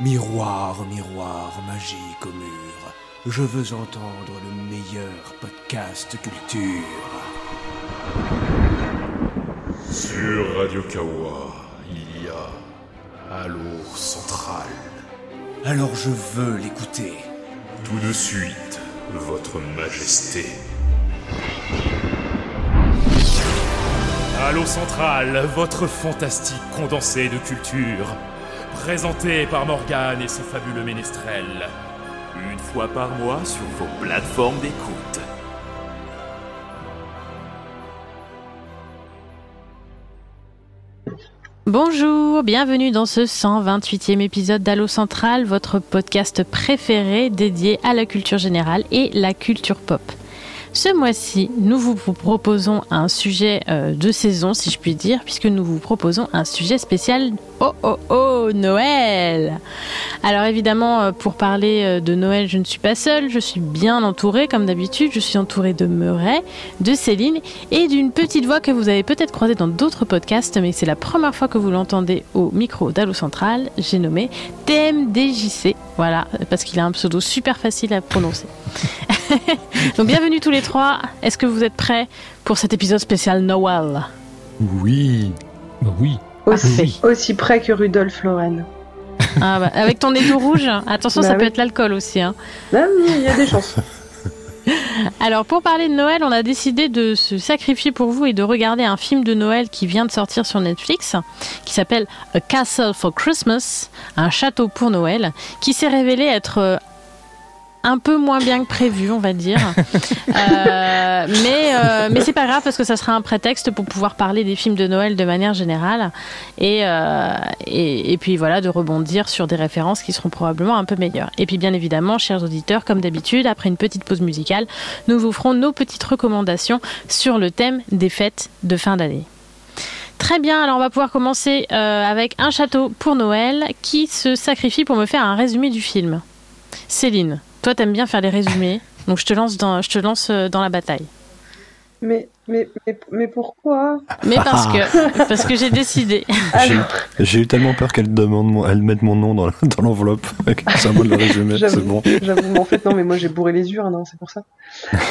Miroir, miroir, magique au mur, je veux entendre le meilleur podcast culture. Sur Radio Kawa, il y a Halo Central. Alors je veux l'écouter. Tout de suite, Votre Majesté. Halo Central, votre fantastique condensé de culture. Présenté par Morgane et ses fabuleux ménestrels. Une fois par mois sur vos plateformes d'écoute. Bonjour, bienvenue dans ce 128e épisode d'Allo Central, votre podcast préféré dédié à la culture générale et la culture pop. Ce mois-ci, nous vous proposons un sujet euh, de saison, si je puis dire, puisque nous vous proposons un sujet spécial. Oh oh oh Noël! Alors évidemment, euh, pour parler euh, de Noël, je ne suis pas seule, je suis bien entourée comme d'habitude, je suis entourée de Meuret, de Céline et d'une petite voix que vous avez peut-être croisée dans d'autres podcasts, mais c'est la première fois que vous l'entendez au micro d'Allo Central, j'ai nommé TMDJC, voilà, parce qu'il a un pseudo super facile à prononcer. Donc bienvenue tous les trois. Est-ce que vous êtes prêts pour cet épisode spécial Noël? Oui. Bah oui. Aussi, aussi près que Rudolf Lauren. Ah bah, Avec ton nez tout rouge, attention, Bah ça peut être l'alcool aussi. hein. Ah, il y a des chances. Alors pour parler de Noël, on a décidé de se sacrifier pour vous et de regarder un film de Noël qui vient de sortir sur Netflix, qui s'appelle A Castle for Christmas, un château pour Noël, qui s'est révélé être euh, un peu moins bien que prévu, on va dire. Euh, mais euh, mais c'est pas grave parce que ça sera un prétexte pour pouvoir parler des films de Noël de manière générale et, euh, et, et puis voilà de rebondir sur des références qui seront probablement un peu meilleures. Et puis bien évidemment, chers auditeurs, comme d'habitude, après une petite pause musicale, nous vous ferons nos petites recommandations sur le thème des fêtes de fin d'année. Très bien, alors on va pouvoir commencer avec un château pour Noël qui se sacrifie pour me faire un résumé du film. Céline, toi t'aimes bien faire les résumés, donc je te lance dans, je te lance euh, dans la bataille. Mais, mais, mais, mais pourquoi Mais parce que, parce que j'ai décidé. J'ai j'ai eu tellement peur qu'elle demande mon- elle mette mon nom dans, dans l'enveloppe avec le symbole de résumé. C'est J'avoue, bon. j'avoue, mais en fait, non, mais moi j'ai bourré les urnes, hein, c'est pour ça.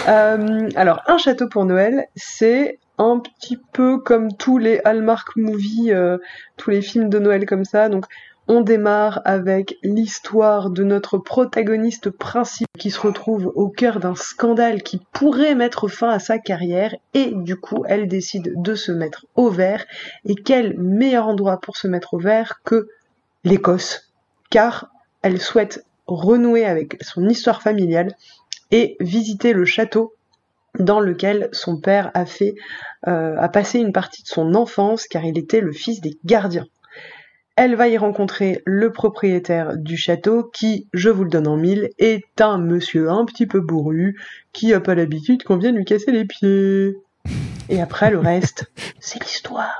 Euh, alors, Un château pour Noël, c'est un petit peu comme tous les Hallmark movies, euh, tous les films de Noël comme ça. Donc, on démarre avec l'histoire de notre protagoniste principal qui se retrouve au cœur d'un scandale qui pourrait mettre fin à sa carrière et du coup, elle décide de se mettre au vert. Et quel meilleur endroit pour se mettre au vert que l'Écosse, car elle souhaite renouer avec son histoire familiale et visiter le château dans lequel son père a euh, a passé une partie de son enfance car il était le fils des gardiens. Elle va y rencontrer le propriétaire du château qui, je vous le donne en mille, est un monsieur un petit peu bourru qui a pas l'habitude qu'on vienne lui casser les pieds. Et après le reste, c'est l'histoire.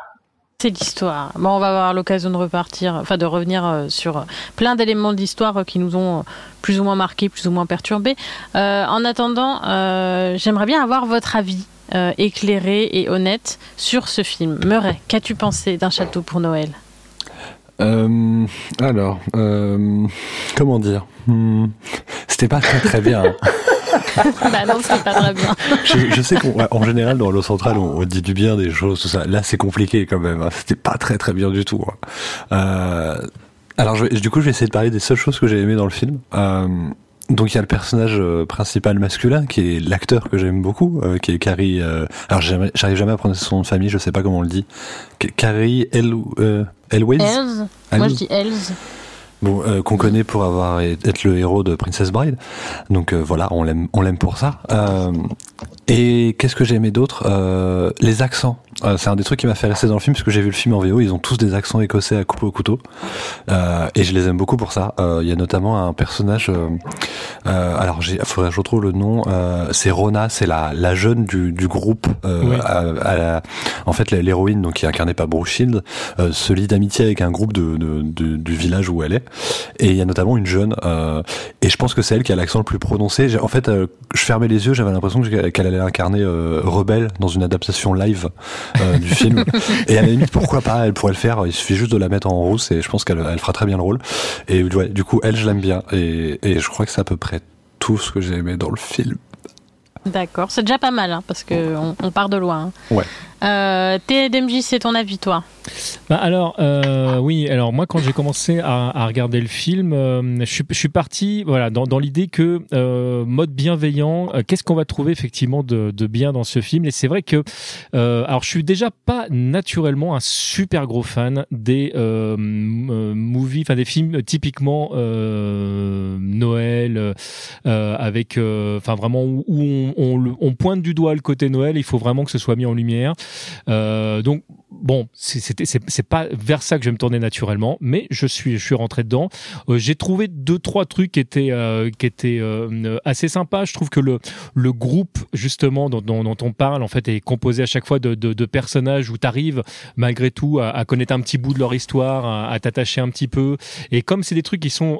C'est l'histoire. Bon, on va avoir l'occasion de repartir, enfin de revenir euh, sur euh, plein d'éléments de l'histoire euh, qui nous ont plus ou moins marqués, plus ou moins perturbés. Euh, en attendant, euh, j'aimerais bien avoir votre avis euh, éclairé et honnête sur ce film. Murray, qu'as-tu pensé d'un château pour Noël? Euh, alors, euh, comment dire Hmm, C'était pas très très bien. hein. Bah non, c'est pas très bien. Je, je sais qu'en général dans l'eau centrale on, on dit du bien des choses tout ça. Là c'est compliqué quand même. hein. C'était pas très très bien du tout. hein. Euh, alors je du coup je vais essayer de parler des seules choses que j'ai aimées dans le film. Euh, donc il y a le personnage euh, principal masculin qui est l'acteur que j'aime beaucoup, euh, qui est Carrie. euh, alors j'arrive jamais à prononcer son nom de famille, je sais pas comment on le dit. Carrie El, euh, Elwes. Moi je dis Elves. Bon, euh, qu'on connaît pour avoir être le héros de Princess Bride. Donc euh, voilà, on l'aime, on l'aime pour ça. Euh, et qu'est-ce que j'ai aimé d'autre? Euh, Les accents. Euh, c'est un des trucs qui m'a fait rester dans le film parce que j'ai vu le film en VO. Ils ont tous des accents écossais à couper au couteau, Euh, et je les aime beaucoup pour ça. Euh, Il y a notamment un personnage. alors, il faudrait que je retrouve le nom. Euh, c'est Rona, c'est la, la jeune du, du groupe. Euh, Oui. à- à la- en fait, l'héroïne, donc qui est incarnée par Brooke Shield, euh, se lie d'amitié avec un groupe de, de- de- du village où elle est. Et il y a notamment une jeune, euh, et je pense que c'est elle qui a l'accent le plus prononcé. En fait, euh, je fermais les yeux, j'avais l'impression qu'elle allait incarner euh, Rebelle dans une adaptation live du film. et à la limite, pourquoi pas Elle pourrait le faire. Il suffit juste de la mettre en rousse, et je pense qu'elle elle fera très bien le rôle. Et ouais, du coup, elle, je l'aime bien, et, et je crois que c'est à peu près tout ce que j'ai aimé dans le film. D'accord, c'est déjà pas mal, hein, parce qu'on on part de loin. Hein. Ouais. Euh, TDMJ, c'est ton avis, toi bah alors, euh, oui, alors moi, quand j'ai commencé à, regarder le film, euh, je, suis, parti voilà, dans, l'idée que euh, mode bienveillant, qu'est-ce qu'on va trouver effectivement de, bien dans ce film? Et c'est vrai que, alors je suis déjà pas naturellement un super gros fan des movies, enfin des films typiquement Noël, avec, enfin vraiment où, on, on, pointe du doigt le côté Noël, il faut vraiment que ce soit mis en lumière. Donc bon, c'est pas vers ça que je vais me tourner naturellement, mais je suis, je suis rentré dedans. Euh, j'ai trouvé deux, trois trucs qui étaient, euh, qui étaient euh, assez sympas. Je trouve que le, le groupe, justement, dont, dont, on parle, en fait, est composé à chaque fois de, de, personnages où tu arrives, malgré tout, à, connaître un petit bout de leur histoire, à, t'attacher un petit peu. Et comme c'est des trucs qui sont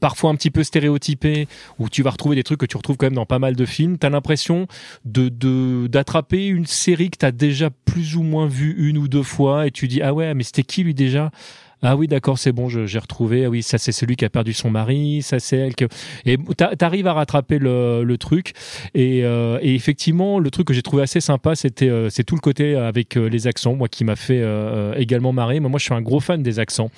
parfois un petit peu stéréotypés, où tu vas retrouver des trucs que tu retrouves quand même dans pas mal de films, tu as l'impression de d'attraper une série que tu as déjà plus ou moins vu une ou deux fois et tu dis ah ouais mais c'était qui lui déjà? Ah oui, d'accord, c'est bon, j'ai retrouvé. Ah oui, ça c'est celui qui a perdu son mari, ça c'est elle que. Et t'arrives à rattraper le, le truc. Et, euh, et, effectivement, le truc que j'ai trouvé assez sympa, c'était euh, c'est tout le côté avec euh, les accents, moi qui m'a fait également marrer. Moi, je suis un gros fan des accents.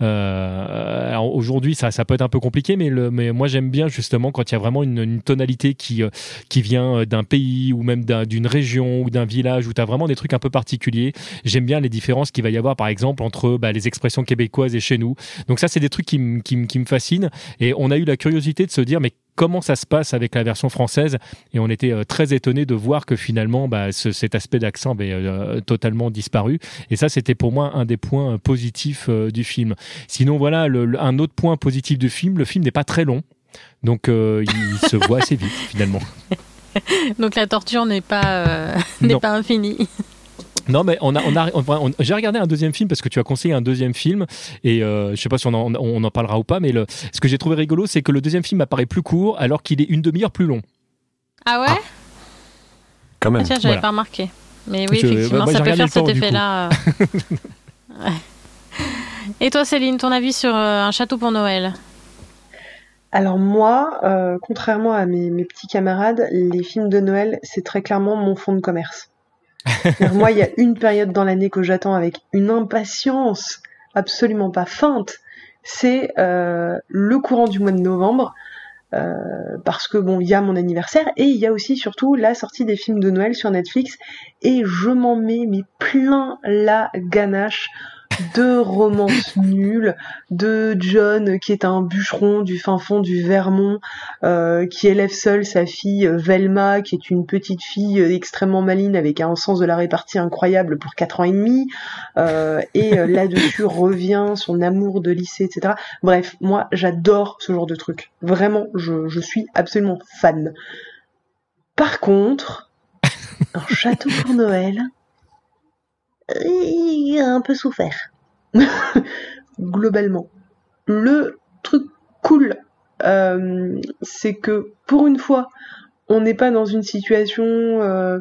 Aujourd'hui, ça, ça peut être un peu compliqué, mais, le, mais moi j'aime bien justement quand il y a vraiment une, une tonalité qui qui vient d'un pays ou même d'une région ou d'un village où tu as vraiment des trucs un peu particuliers. J'aime bien les différences qu'il va y avoir, par exemple, entre bah, les expressions québécoise et chez nous. Donc ça, c'est des trucs qui, me fascinent. Et on a eu la curiosité de se dire, mais comment ça se passe avec la version française? Et on était euh, très étonné de voir que finalement bah, cet aspect d'accent avait euh, totalement disparu. Et ça c'était pour moi un des points euh, positifs du film. Sinon voilà un autre point positif du film le film n'est pas très long. Donc il se voit assez vite finalement. Donc la torture n'est pas n'est pas infinie non, mais on a, on a, j'ai regardé un deuxième film parce que tu as conseillé un deuxième film et euh, je sais pas si on en, on en parlera ou pas, mais le, ce que j'ai trouvé rigolo, c'est que le deuxième film apparaît plus court alors qu'il est une demi-heure plus long. Ah ouais? Quand même. Ah, tiens, j'avais pas remarqué. Mais oui, effectivement, ça peut faire cet effet-là. Euh. Et toi, Céline, ton avis sur euh, un château pour Noël? Alors moi, contrairement à mes, mes, petits camarades, les films de Noël, c'est très clairement mon fonds de commerce. Moi, il y a une période dans l'année que j'attends avec une impatience absolument pas feinte. C'est euh, le courant du mois de novembre. Euh, parce que bon, il y a mon anniversaire et il y a aussi surtout la sortie des films de Noël sur Netflix et je m'en mets plein la ganache de romances nulles, de John qui est un bûcheron du fin fond du Vermont, euh, qui élève seul sa fille euh, Velma, qui est une petite fille euh, extrêmement maline avec un sens de la répartie incroyable pour 4 ans et demi, et là-dessus revient son amour de lycée, etc. Bref, moi j'adore ce genre de truc. Vraiment, je, je suis absolument fan. Par contre, un château pour Noël, il a un peu souffert. Globalement. Le truc cool, euh, c'est que pour une fois, on n'est pas dans une situation euh,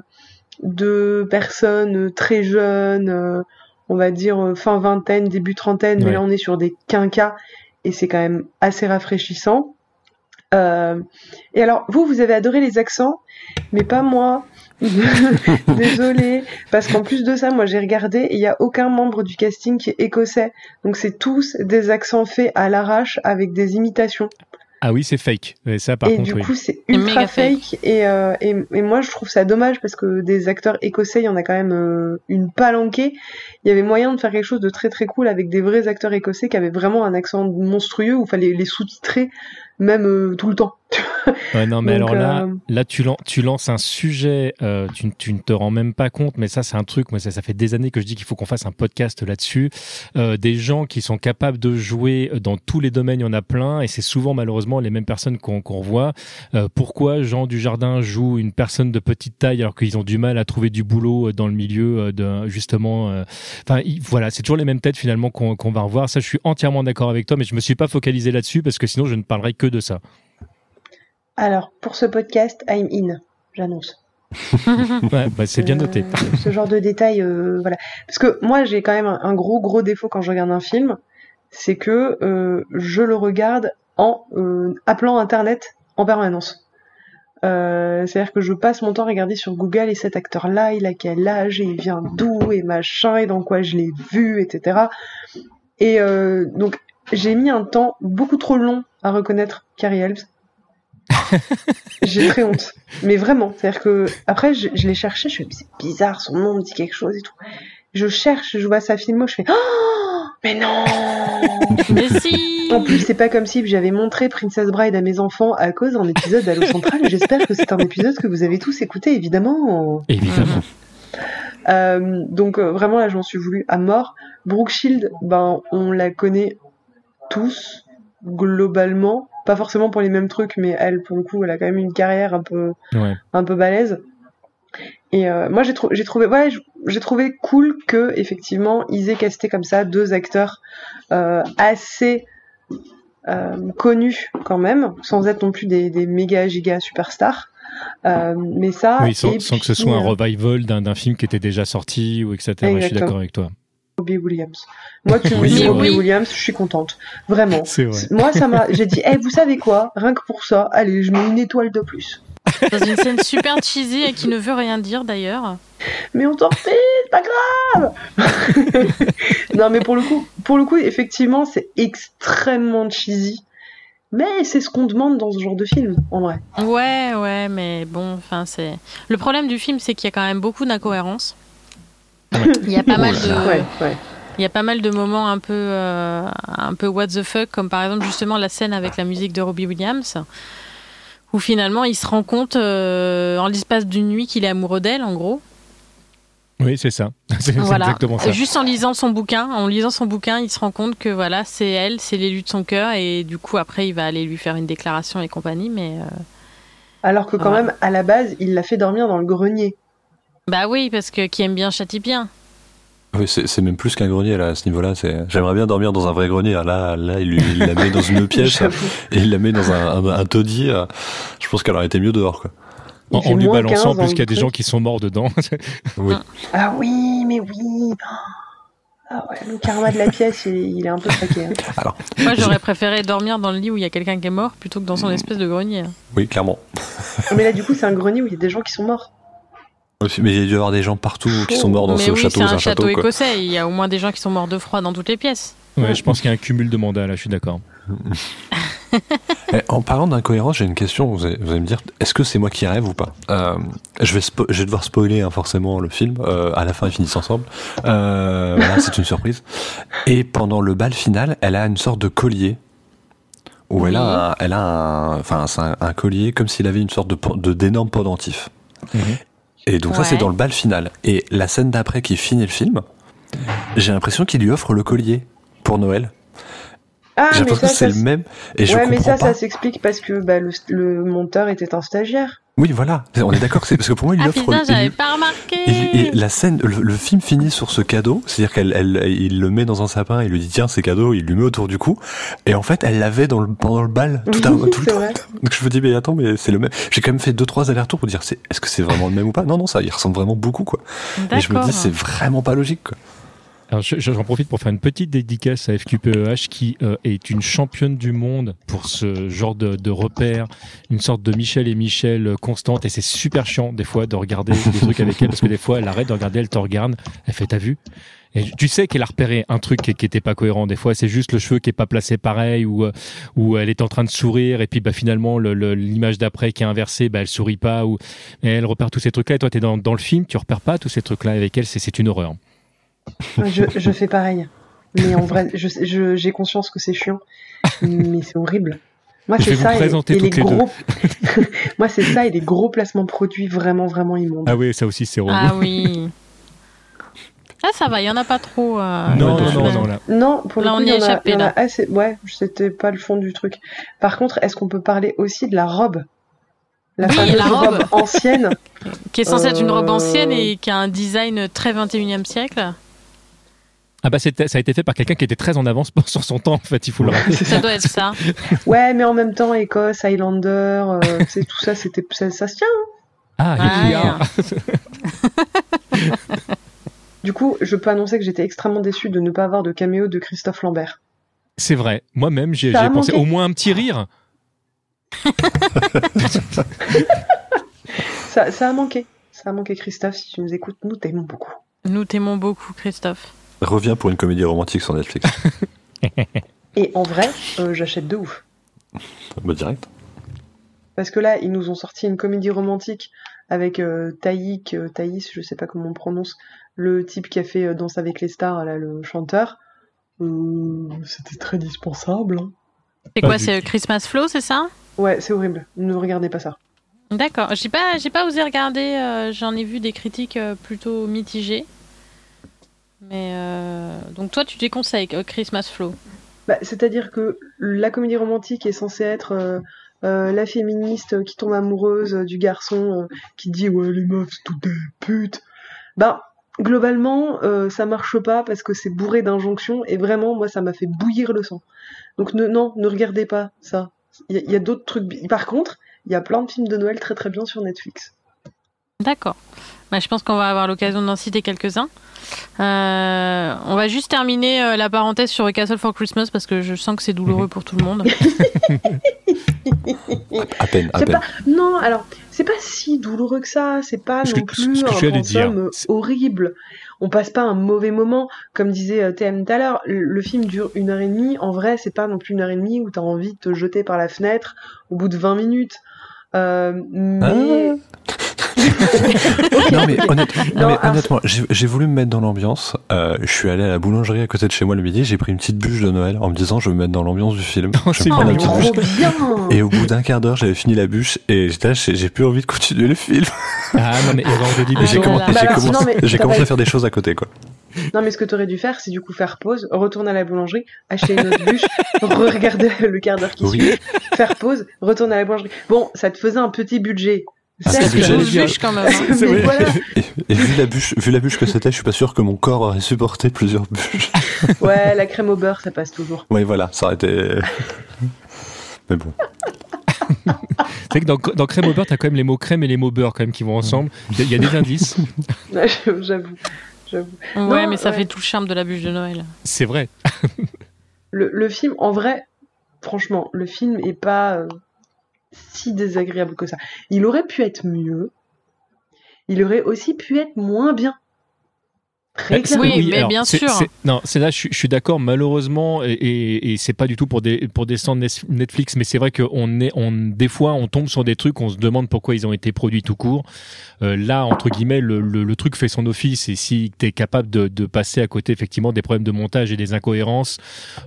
de personnes très jeunes, euh, on va dire fin vingtaine, début trentaine, mais là on est sur des quinquas et c'est quand même assez rafraîchissant. et alors, vous, vous avez adoré les accents, mais pas moi. Désolée, parce qu'en plus de ça, moi j'ai regardé et il n'y a aucun membre du casting qui est écossais. Donc c'est tous des accents faits à l'arrache avec des imitations. Ah oui, c'est fake. Et ça, par et du coup, c'est ultra fake. Euh, et, et, moi, je trouve ça dommage parce que des acteurs écossais, il y en a quand même euh, une palanquée. Il y avait moyen de faire quelque chose de très très cool avec des vrais acteurs écossais qui avaient vraiment un accent monstrueux où il fallait les sous-titrer même euh, tout le temps. Ouais, non, mais Donc, alors là, euh, là tu, lan- tu lances un sujet, euh, tu, tu ne te rends même pas compte, mais ça, c'est un truc, moi, ça, ça fait des années que je dis qu'il faut qu'on fasse un podcast là-dessus. Euh, des gens qui sont capables de jouer dans tous les domaines, il y en a plein, et c'est souvent malheureusement les mêmes personnes qu'on qu'on revoit. Euh, pourquoi Jean Dujardin joue une personne de petite taille alors qu'ils ont du mal à trouver du boulot dans le milieu euh, de justement. euh, Enfin, il- voilà, c'est toujours les mêmes têtes finalement qu'on qu'on va revoir. Ça, je suis entièrement d'accord avec toi, mais je me suis pas focalisé là-dessus parce que sinon, je ne parlerai que de ça. Alors, pour ce podcast, I'm in, j'annonce. Ouais, bah, c'est bien noté. Euh, ce genre de détails, euh, voilà. Parce que moi, j'ai quand même un, un gros, gros défaut quand je regarde un film, c'est que euh, je le regarde en appelant Internet en permanence. C'est-à-dire que je passe mon temps à regarder sur Google et cet acteur-là, il a quel âge, et il vient d'où, et machin, et dans quoi je l'ai vu, etc. Et donc, j'ai mis un temps beaucoup trop long à reconnaître Carrie Helms. J'ai très honte. Mais vraiment, c'est-à-dire que après je, je l'ai cherché, je fais c'est bizarre, son nom me dit quelque chose et tout. Je cherche, je vois sa filmo, je fais oh mais non. Mais si En plus, c'est pas comme si j'avais montré Princess Bride à mes enfants à cause d'un épisode d'Allo Central. J'espère que c'est un épisode que vous avez tous écouté, évidemment. Évidemment. Euh, donc euh, vraiment là, j'en suis voulu à mort. Brooke Shield, ben on la connaît tous globalement, pas forcément pour les mêmes trucs, mais elle, pour le coup, elle a quand même une carrière un peu Ouais. un peu balèze. Et euh, moi j'ai trou- j'ai trouvé ouais, j'ai trouvé cool que effectivement ils aient casté comme ça deux acteurs euh, assez euh, connus quand même, sans être non plus des, des méga giga superstars. Mais ça, Oui, sans, et sans que ce soit un revival d'un film qui était déjà sorti ou etc. Je suis d'accord avec toi. Robbie Williams. Moi, tu me Oui, dis Robbie. Williams, je suis contente. Vraiment. C'est vrai. Moi, ça m'a. J'ai dit, eh, vous savez quoi? Rien que pour ça, allez, je mets une étoile de plus. Dans une scène super cheesy et qui ne veut rien dire d'ailleurs. Mais on t'en fait, c'est pas grave. non, mais pour le coup, pour le coup, effectivement, c'est extrêmement cheesy. Mais c'est ce qu'on demande dans ce genre de film, en vrai. Ouais, ouais, mais bon, enfin, c'est. Le problème du film, c'est qu'il y a quand même beaucoup d'incohérences. Il y a pas mal de. Ouais, ouais. Il y a pas mal de moments un peu, euh, un peu what the fuck, comme par exemple justement la scène avec la musique de Robbie Williams, où finalement il se rend compte euh, en l'espace d'une nuit qu'il est amoureux d'elle, en gros. Oui, c'est ça. C'est Voilà. exactement ça. Juste en lisant son bouquin, en lisant son bouquin, il se rend compte que voilà, c'est elle, c'est l'élu de son cœur, et du coup après il va aller lui faire une déclaration et compagnie, mais euh, Alors que quand même, à la base, il l'a fait dormir dans le grenier. Bah oui, parce que qui aime bien châtie bien. Oui, c'est même plus qu'un grenier là à ce niveau-là. J'aimerais bien dormir dans un vrai grenier. Ah, Là, là, il, lui- il la met dans une pièce et il la met dans un, un, un taudis. euh, Je pense qu'elle aurait été mieux dehors. Quoi. En, en lui balançant, 15 dans plus le qu'il y a des gens qui sont morts dedans. Oui. Ah oui, mais oui. Ah ouais, le karma de la pièce, il, est- il est un peu craqué. hein. Moi j'aurais préféré dormir dans le lit où il y a quelqu'un qui est mort plutôt que dans son espèce de grenier. Oui, clairement. Mais là, du coup, c'est un grenier où il y a des gens qui sont morts. Mais il y a dû y avoir des gens partout qui sont morts dans mais ce oui, château. c'est un un château, château. quoi. écossais, il y a au moins des gens qui sont morts de froid dans toutes les pièces. ouais, je pense qu'il y a un cumul de mandats là, je suis d'accord. Eh, En parlant d'incohérence, j'ai une question. Vous allez, vous allez me dire, est-ce que c'est moi qui rêve ou pas? Euh, je, vais spo- je vais devoir spoiler hein, forcément le film. Euh, à la fin, ils finissent ensemble. Euh, voilà, c'est une surprise. Et pendant le bal final, elle a une sorte de collier. Où elle a, un, elle a un, enfin, c'est un, un collier comme s'il avait une sorte de d'énorme pendentif. Mhm. Et donc ça, c'est dans le bal final. Et la scène d'après qui finit le film, j'ai l'impression qu'il lui offre le collier pour Noël. Ah, j'ai mais l'impression que c'est le même. Et je ouais, mais comprends ça, pas. ça s'explique parce que bah, le, le monteur était un stagiaire. Oui, voilà. On est d'accord que c'est parce que pour moi, il lui Ah offre. putain, j'avais pas remarqué Et, et la scène, le, le film finit sur ce cadeau, c'est-à-dire qu'elle, elle, il le met dans un sapin, il lui dit tiens c'est cadeau, il lui met autour du cou, et en fait elle l'avait dans le, pendant le bal tout, à- tout le c'est temps. vrai. Donc je me dis mais attends mais c'est le même. J'ai quand même fait deux trois allers-retours pour dire c'est, est-ce que c'est vraiment le même ou pas? Non non ça il ressemble vraiment beaucoup quoi. Et je me dis c'est vraiment pas logique quoi. Alors, je- j'en profite pour faire une petite dédicace à FQPEH qui euh, est une championne du monde pour ce genre de, de repère, une sorte de Michel et Michel euh, constante et c'est super chiant des fois de regarder des trucs avec elle parce que des fois elle arrête de regarder, elle te regarde, elle fait t'as vu? Et tu sais qu'elle a repéré un truc qui, qui était pas cohérent. Des fois, c'est juste le cheveu qui est pas placé pareil, ou euh, ou elle est en train de sourire et puis bah finalement le- le- l'image d'après qui est inversée, bah elle sourit pas ou et elle repère tous ces trucs-là. Et toi, t'es dans dans le film, tu repères pas tous ces trucs-là avec elle. C'est c'est une horreur. Je, je fais pareil. Mais en vrai, je- je- j'ai conscience que c'est chiant. Mais c'est horrible. Moi, c'est ça et, les gros. Moi, c'est ça et les gros placements produits vraiment, vraiment immondes. Ah oui, ça aussi c'est relou. Ah oui. Ah, ça va, il y en a pas trop. euh, non, non, non, non, là. Non, pour le Là, coup, on y y, a, échappé, il y en a là. assez. Ouais, c'était pas le fond du truc. Par contre, est-ce qu'on peut parler aussi de la robe? La Oui, fameuse la robe. ancienne. Qui est censée être une robe Euh, ancienne et qui a un design très 21e siècle. Ah bah ça a été fait par quelqu'un qui était très en avance sur son temps en fait, il faut le rappeler. Ça doit être ça. Ouais, mais en même temps, Écosse, Highlander, euh, c'est tout ça, c'était ça, ça se tient. Ah, Ah, ah, Du coup, je peux annoncer que j'étais extrêmement déçu de ne pas avoir de caméo de Christophe Lambert. c'est vrai. Moi-même j'ai pensé manqué. au moins un petit rire. Ça, ça a manqué. Ça a manqué, Christophe. Si tu nous écoutes, nous t'aimons beaucoup. Nous t'aimons beaucoup, Christophe. Reviens pour une comédie romantique sur Netflix. Et en vrai, euh, j'achète de ouf. bah, direct. Parce que là, ils nous ont sorti une comédie romantique avec euh, Taïk, euh, Thaïs, je sais pas comment on prononce, le type qui a fait euh, Danse avec les stars, là, le chanteur. Euh, C'était très dispensable. hein. C'est quoi du C'est Christmas Flow, c'est ça? Ouais, c'est horrible. Ne regardez pas ça. D'accord. J'ai pas, j'ai pas osé regarder. euh, J'en ai vu des critiques euh, plutôt mitigées. Mais euh, donc toi, tu déconseilles euh, Christmas Flow. Bah, C'est-à-dire que la comédie romantique est censée être euh, euh, la féministe qui tombe amoureuse euh, du garçon euh, qui dit ouais les meufs c'est toutes des putes. Bah globalement euh, ça marche pas parce que c'est bourré d'injonctions et vraiment moi ça m'a fait bouillir le sang. Donc non ne regardez pas ça. Il y a, a d'autres trucs. Par contre il y a plein de films de Noël très très bien sur Netflix. D'accord. Bah, je pense qu'on va avoir l'occasion d'en citer quelques-uns. Euh, on va juste terminer euh, la parenthèse sur A Castle for Christmas parce que je sens que c'est douloureux pour tout le monde. À peine, à C'est peine. pas non alors c'est pas si douloureux que ça c'est pas Ce non ce plus un horrible on passe pas un mauvais moment comme disait euh, TM tout à l'heure le le film dure une heure et demie en vrai c'est pas non plus une heure et demie où t'as envie de te jeter par la fenêtre au bout de 20 minutes Euh, mais Non mais, non, mais honnêtement, j'ai j'ai voulu me mettre dans l'ambiance. Euh, je suis allé à la boulangerie à côté de chez moi le midi. J'ai pris une petite bûche de Noël en me disant je vais me mettre dans l'ambiance du film. Oh, je oh, la petite bûche. Et au bout d'un quart d'heure, j'avais fini la bûche et j'ai j'ai plus envie de continuer le film. Ah non mais j'ai Bah commencé, à faire des choses à côté quoi. Non mais ce que t'aurais dû faire c'est du coup faire pause retourner à la boulangerie acheter une autre bûche re-regarder le quart d'heure qui Oui. suit faire pause retourner à la boulangerie bon ça te faisait un petit budget Ah, c'est ce que bûche quand même. hein. Mais voilà Et, et vu la bûche, vu la bûche que c'était, je suis pas sûr que mon corps aurait supporté plusieurs bûches. Ouais, la crème au beurre, ça passe toujours. Oui, voilà, ça aurait été. Mais bon. C'est que dans, dans crème au beurre, t'as quand même les mots crème et les mots beurre quand même qui vont ensemble. Il y a- il y, a des indices. J'avoue. J'avoue. Ouais, Non, mais ça ouais. fait tout le charme de la bûche de Noël. C'est vrai. Le, le film, en vrai, franchement, le film est pas euh, si désagréable que ça. Il aurait pu être mieux. Il aurait aussi pu être moins bien. Très clairement. Oui, mais bien sûr. Non, c'est là, je, suis- je suis d'accord. Malheureusement, et, et, et c'est pas du tout pour des pour des stands Nes- Netflix, mais c'est vrai qu'on est, on des fois, on tombe sur des trucs, on se demande pourquoi ils ont été produits tout court. Euh, là, entre guillemets, le, le, le truc fait son office, et si tu es capable de, de passer à côté effectivement des problèmes de montage et des incohérences,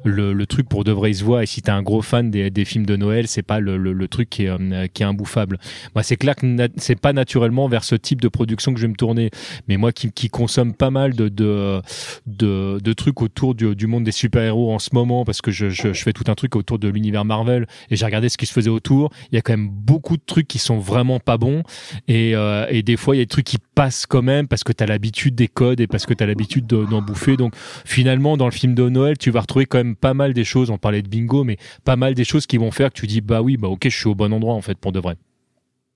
le, le truc pour de vrai il se voit. Et si t'es un gros fan des, des films de Noël, c'est pas le, le, le truc qui est euh, qui est imbouffable. Moi, c'est clair que c'est pas naturellement vers ce type de production que je vais me tourner. Mais moi, qui, qui consomme pas mal de de, de, de trucs autour du, du monde des super-héros en ce moment, parce que je, je, je fais tout un truc autour de l'univers Marvel, et j'ai regardé ce qui se faisait autour. Il y a quand même beaucoup de trucs qui sont vraiment pas bons, et, euh, et des fois, il y a des trucs qui passent quand même, parce que tu as l'habitude des codes, et parce que tu as l'habitude de- d'en bouffer. Donc, finalement, dans le film de Noël, tu vas retrouver quand même pas mal des choses, on parlait de bingo, mais pas mal des choses qui vont faire que tu dis, bah oui, bah ok, je suis au bon endroit, en fait, pour de vrai.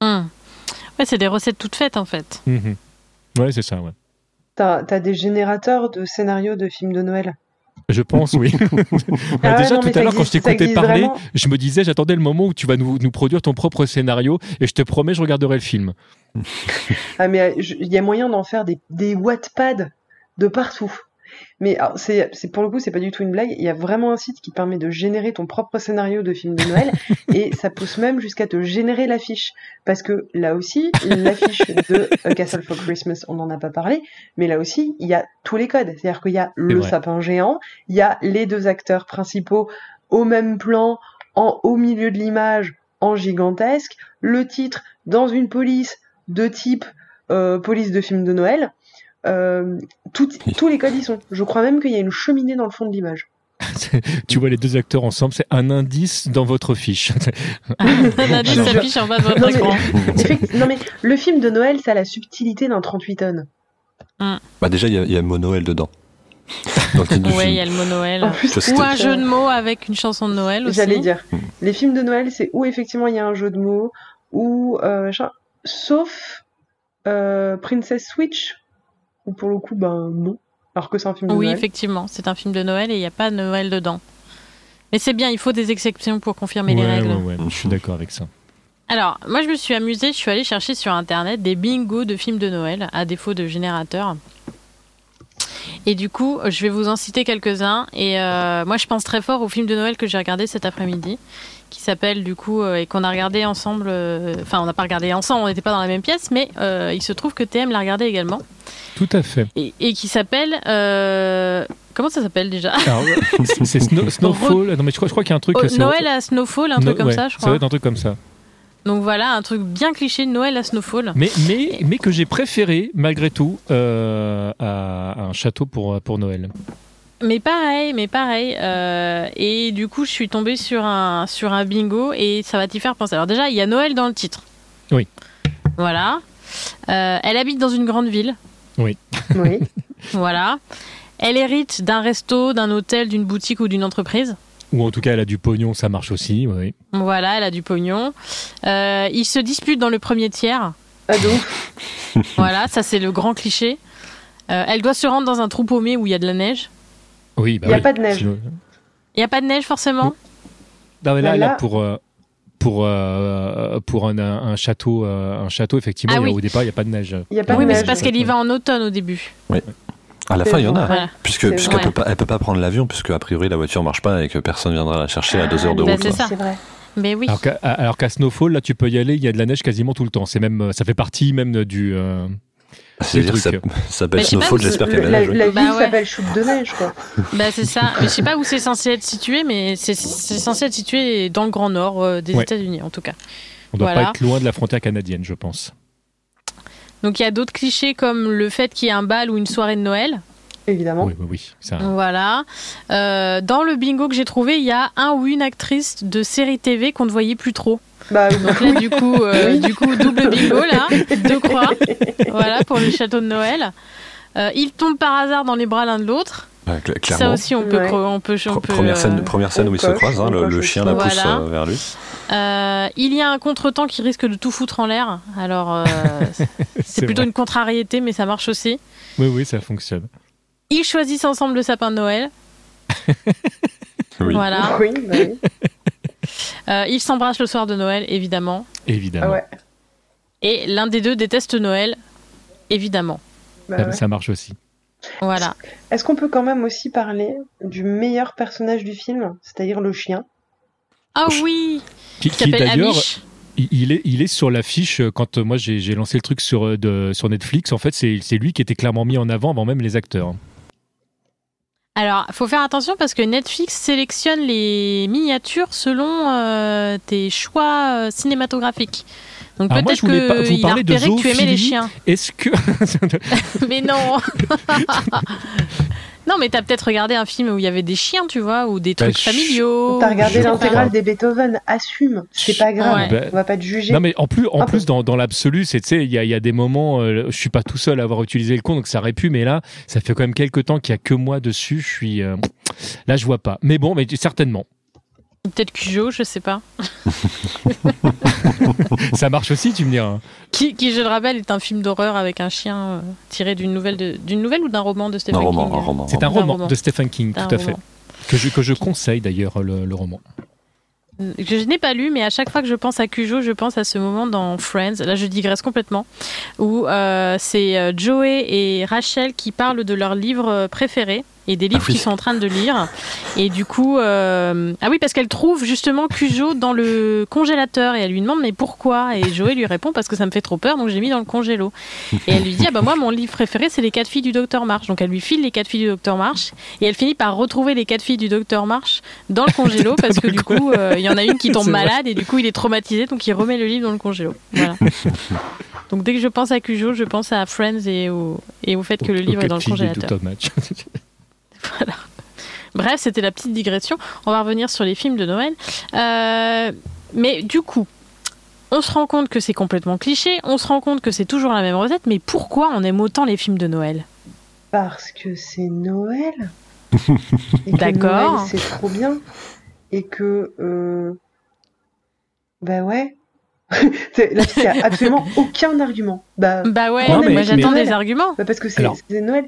Hum. Ouais, c'est des recettes toutes faites en fait. Mhm. Ouais, c'est ça, ouais. T'as t'as des générateurs de scénarios de films de Noël? Je pense, oui. Bah, Ah déjà, non, tout à l'heure, quand je t'écoutais parler, vraiment. je me disais, j'attendais le moment où tu vas nous, nous produire ton propre scénario et je te promets, je regarderai le film. Ah mais euh, il y a moyen d'en faire des, des Wattpad de partout. Mais c'est pour le coup, c'est pas du tout une blague. Il y a vraiment un site qui permet de générer ton propre scénario de film de Noël et ça pousse même jusqu'à te générer l'affiche. Parce que là aussi, l'affiche de A Castle for Christmas, on n'en a pas parlé, mais là aussi, il y a tous les codes. C'est-à-dire qu'il y a le vrai. sapin géant, il y a les deux acteurs principaux au même plan, en au milieu de l'image, en gigantesque, le titre dans une police de type euh, police de film de Noël. Euh, tout- tous les codes y sont. Je crois même qu'il y a une cheminée dans le fond de l'image. tu vois les deux acteurs ensemble, c'est un indice dans votre fiche. Un indice s'affiche en bas de votre Non, écran. Non mais le film de Noël, ça a la subtilité d'un 38 tonnes. Bah déjà, il y y a mot Noël dedans. Ouais, il y a le mot Noël. Plus, Ou un jeu de mots avec une chanson de Noël aussi. J'allais dire. Mm. Les films de Noël, c'est où effectivement il y a un jeu de mots, ou euh, machin. Sauf euh, Princess Switch, où pour le coup, ben non. Alors que c'est un film de Oui, Noël. effectivement, c'est un film de Noël et il n'y a pas de Noël dedans. Mais c'est bien, il faut des exceptions pour confirmer les Ouais, règles. ouais, ouais, je suis d'accord avec ça. Alors, moi je me suis amusée, je suis allée chercher sur internet des bingos de films de Noël, à défaut de générateurs. Et du coup, je vais vous en citer quelques-uns. Et euh, moi je pense très fort au film de Noël que j'ai regardé cet après-midi, qui s'appelle du coup, euh, et qu'on a regardé ensemble. euh, Enfin, on n'a pas regardé ensemble, on n'était pas dans la même pièce, mais il se trouve que TM l'a regardé également. Tout à fait. Et, et qui s'appelle. Comment ça s'appelle déjà? C'est c'est Snow- Snowfall. Non, mais je crois, je crois qu'il y a un truc. Oh, Noël à Snowfall, un truc comme ouais, ça, je Ça crois. doit être un truc comme ça. Donc voilà, un truc bien cliché de Noël à Snowfall. Mais, mais, mais que j'ai préféré, malgré tout, euh, à, un château pour, pour Noël. Mais pareil, mais pareil. euh, et du coup, je suis tombée sur un, sur un bingo et ça va t'y faire penser. Alors déjà, il y a Noël dans le titre. Oui. Voilà. Euh, elle habite dans une grande ville. Oui. Voilà. Elle hérite d'un resto, d'un hôtel, d'une boutique ou d'une entreprise. Ou en tout cas, elle a du pognon, ça marche aussi. Oui. Voilà, elle a du pognon. Euh, ils se disputent dans le premier tiers. Ah, de ouf. Voilà, ça c'est le grand cliché. Euh, elle doit se rendre dans un trou paumé où il y a de la neige. Oui, bah Il y a oui. pas de neige. Il n'y a pas de neige forcément? Non, mais là, là, là- pour, euh, pour, euh, pour un, château, un château, effectivement, Ah oui. au départ, il n'y a pas de neige. Il y a pas oui, de mais c'est parce qu'elle y va en automne au début. À la fin, il y en a. Voilà. Puisque, puisqu'elle vrai. peut pas, elle peut pas prendre l'avion, puisque a priori la voiture marche pas et que personne viendra la chercher à deux heures de bah, route. c'est ça. C'est vrai. Mais oui. Alors qu'à, alors qu'à Snowfall, là, tu peux y aller, il y a de la neige quasiment tout le temps. C'est même, ça fait partie même du. euh, C'est-à-dire ça, s'appelle Snowfall, j'espère Le- qu'elle va la, la Bah ville ouais. s'appelle chute de neige, quoi. Bah c'est ça. Mais je sais pas où c'est censé être situé, mais c'est c'est censé être situé dans le Grand Nord euh, des Ouais. États-Unis en tout cas. on doit Voilà. pas être loin de la frontière canadienne, je pense. Donc il y a d'autres clichés comme le fait qu'il y ait un bal ou une soirée de Noël. Évidemment. Oui, oui, oui. Ça, Voilà. Euh, dans le bingo que j'ai trouvé, il y a un ou une actrice de série TV qu'on ne voyait plus trop. Bah, Donc là du coup, euh, du coup double bingo là, deux croix. Voilà pour le château de Noël. Euh, ils tombent par hasard dans les bras l'un de l'autre. Ouais, cl- Ça aussi on peut, Ouais. on peut, on Pre- peut, première scène, première scène on où ils se croisent, hein, le, chien la pousse Voilà. euh, vers lui. Euh, il y a un contretemps qui risque de tout foutre en l'air. Alors, euh, c'est plutôt vrai. une contrariété, mais ça marche aussi. Oui, oui, ça fonctionne. Ils choisissent ensemble le sapin de Noël. Oui. Voilà. Oui, bah oui. Euh, ils s'embrassent le soir de Noël, évidemment. Évidemment. Ah ouais. Et l'un des deux déteste Noël, évidemment. Bah Ça, ouais. ça marche aussi. Voilà. Est-ce qu'on peut quand même aussi parler du meilleur personnage du film, c'est-à-dire le chien? Ah oui Qui, d'ailleurs, il il est, il est sur l'affiche euh, quand euh, moi j'ai lancé le truc sur, euh, de, sur Netflix. En fait, c'est lui qui était clairement mis en avant avant même les acteurs. Alors, faut faire attention parce que Netflix sélectionne les miniatures selon euh, tes choix euh, cinématographiques. Donc peut-être voulais pas- vous qu'il a repéré que tu aimais les chiens. Est-ce que. Mais non Non, mais t'as peut-être regardé un film où il y avait des chiens, tu vois, ou des Bah, trucs je- familiaux. T'as regardé l'intégrale des Beethoven, assume, c'est pas grave, Ouais. on va pas te juger. non, mais en plus, en Un plus dans, dans l'absolu, c'est, tu sais, il y a, il y a des moments, euh, je suis pas tout seul à avoir utilisé le compte, donc ça aurait pu, mais là, ça fait quand même quelques temps qu'il y a que moi dessus. Je suis. euh, là, je vois pas. Mais bon, mais certainement. Peut-être Cujo, je sais pas. ça marche aussi, tu me diras. Qui, qui, je le rappelle, est un film d'horreur avec un chien euh, tiré d'une nouvelle, de- d'une nouvelle ou d'un roman de Stephen Un roman, King un roman. C'est un Un roman, roman. de Stephen King, tout à fait. roman. Que je, que je conseille d'ailleurs, le, le roman. que je n'ai pas lu, mais à chaque fois que je pense à Cujo, je pense à ce moment dans Friends. Là, je digresse complètement, où euh, c'est euh, Joey et Rachel qui parlent de leur livre préféré. Et des livres Ah oui. qu'ils sont en train de lire. Et du coup, euh, ah oui, parce qu'elle trouve justement Cujo dans le congélateur et elle lui demande mais pourquoi? Et Joey lui répond parce que ça me fait trop peur, donc j'ai mis dans le congélo. Et elle lui dit ah bah moi mon livre préféré c'est les quatre filles du docteur March. Donc elle lui file les quatre filles du docteur March et elle finit par retrouver les quatre filles du docteur March dans le congélo parce que du coup euh, il y en a une qui tombe malade et du coup il est traumatisé donc il remet le livre dans le congélo. Voilà. donc dès que je pense à Cujo, je pense à Friends et au, et au fait que le livre est dans le congélateur. Voilà. Bref, c'était la petite digression. On va revenir sur les films de Noël. Euh, mais du coup, on se rend compte que c'est complètement cliché, on se rend compte que c'est toujours la même recette, mais pourquoi on aime autant les films de Noël? Parce que c'est Noël. Et que D'accord. C'est trop bien. Et que. Euh... Bah ouais. C'est- Là, il n'y a absolument aucun argument. Bah, Bah ouais, Non, mais mais- moi j'attends mais- des arguments. bah parce que c'est Noël.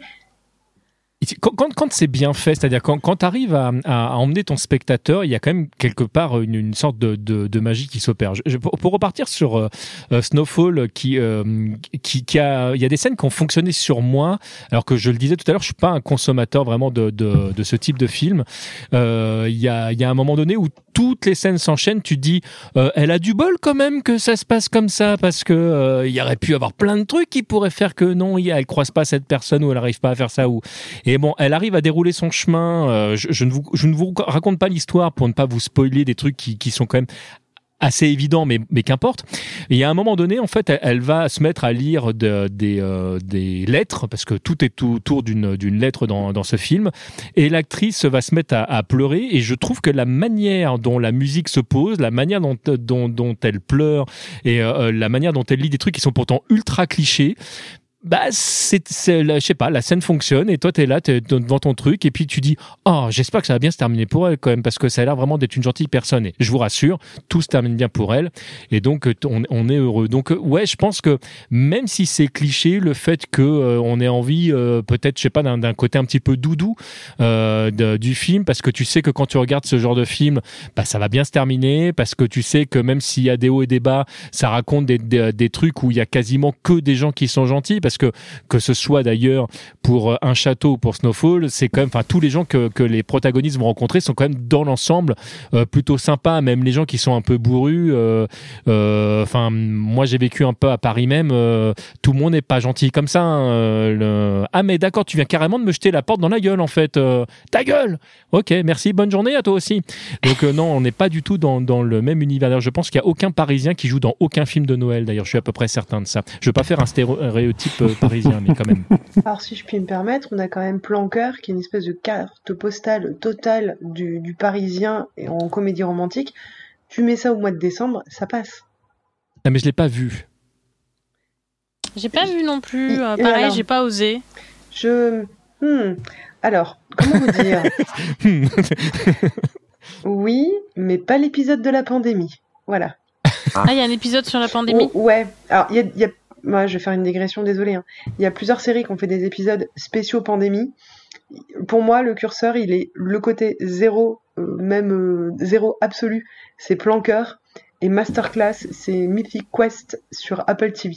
Quand, c'est bien fait, c'est-à-dire quand, tu arrives à, emmener ton spectateur, il y a quand même quelque part une, sorte de, magie qui s'opère. Pour, repartir sur euh, euh, Snowfall, euh, il y a des scènes qui ont fonctionné sur moi, alors que je le disais tout à l'heure, je suis pas un consommateur vraiment de, ce type de film. Il y, a, un moment donné où toutes les scènes s'enchaînent, tu te dis, elle a du bol quand même que ça se passe comme ça, parce que il y aurait pu avoir plein de trucs qui pourraient faire que non, elle croise pas cette personne ou elle n'arrive pas à faire ça ou et bon, elle arrive à dérouler son chemin. euh, je, ne vous, raconte pas l'histoire pour ne pas vous spoiler des trucs qui, sont quand même assez évidents, mais, mais qu'importe. Et à un moment donné, en fait, elle, va se mettre à lire euh, des lettres, parce que tout est autour d'une lettre dans, ce film. Et l'actrice va se mettre à, pleurer. Et je trouve que la manière dont la musique se pose, la manière dont elle pleure, et euh, la manière dont elle lit des trucs qui sont pourtant ultra clichés, bah c'est je sais pas la scène fonctionne et toi t'es là t'es devant ton truc et puis tu dis oh j'espère que ça va bien se terminer pour elle quand même parce que ça a l'air vraiment d'être une gentille personne et je vous rassure tout se termine bien pour elle. Et donc euh, on, on est heureux. Donc euh, ouais je pense que même si c'est cliché le fait que euh, on ait envie peut-être je sais pas d'un d'un côté un petit peu doudou du film parce que tu sais que quand tu regardes ce genre de film bah ça va bien se terminer parce que tu sais que même s'il y a des hauts et des bas ça raconte des, des, des trucs où il y a quasiment que des gens qui sont gentils parce que ce soit d'ailleurs pour euh, un château ou pour Snowfall c'est quand même enfin tous les gens que, les protagonistes vont rencontrer sont quand même dans l'ensemble euh, plutôt sympas même les gens qui sont un peu bourrus euh, enfin moi j'ai vécu un peu à Paris même tout le monde n'est pas gentil comme ça hein, ah mais d'accord tu viens carrément de me jeter la porte dans la gueule en fait ta gueule! Ok merci bonne journée à toi aussi. Donc non on n'est pas du tout dans, le même univers. Je pense qu'il n'y a aucun parisien qui joue dans aucun film de Noël. D'ailleurs je suis à peu près certain de ça. Je veux pas faire un stéréotype parisien mais quand même Alors, si je puis me permettre, on a quand même Planqueur, qui est une espèce de carte postale totale du, du parisien et en comédie romantique. Tu mets ça au mois de décembre, ça passe. ah, mais je l'ai pas vu J'ai pas vu non plus. Et- euh, pareil, j'ai pas osé. Je. Hmm. Alors, comment vous dire Oui, mais pas l'épisode de la pandémie. Voilà. Ah, il y a un épisode sur la pandémie? Oh, ouais. Alors, il y a, il y a- Moi, je vais faire une digression, désolé. hein. Il y a plusieurs séries qui ont fait des épisodes spéciaux pandémie. Pour moi, le curseur, il est le côté zéro, euh, même euh, zéro absolu, c'est Planqueur. Et Masterclass, c'est Mythic Quest sur Apple TV.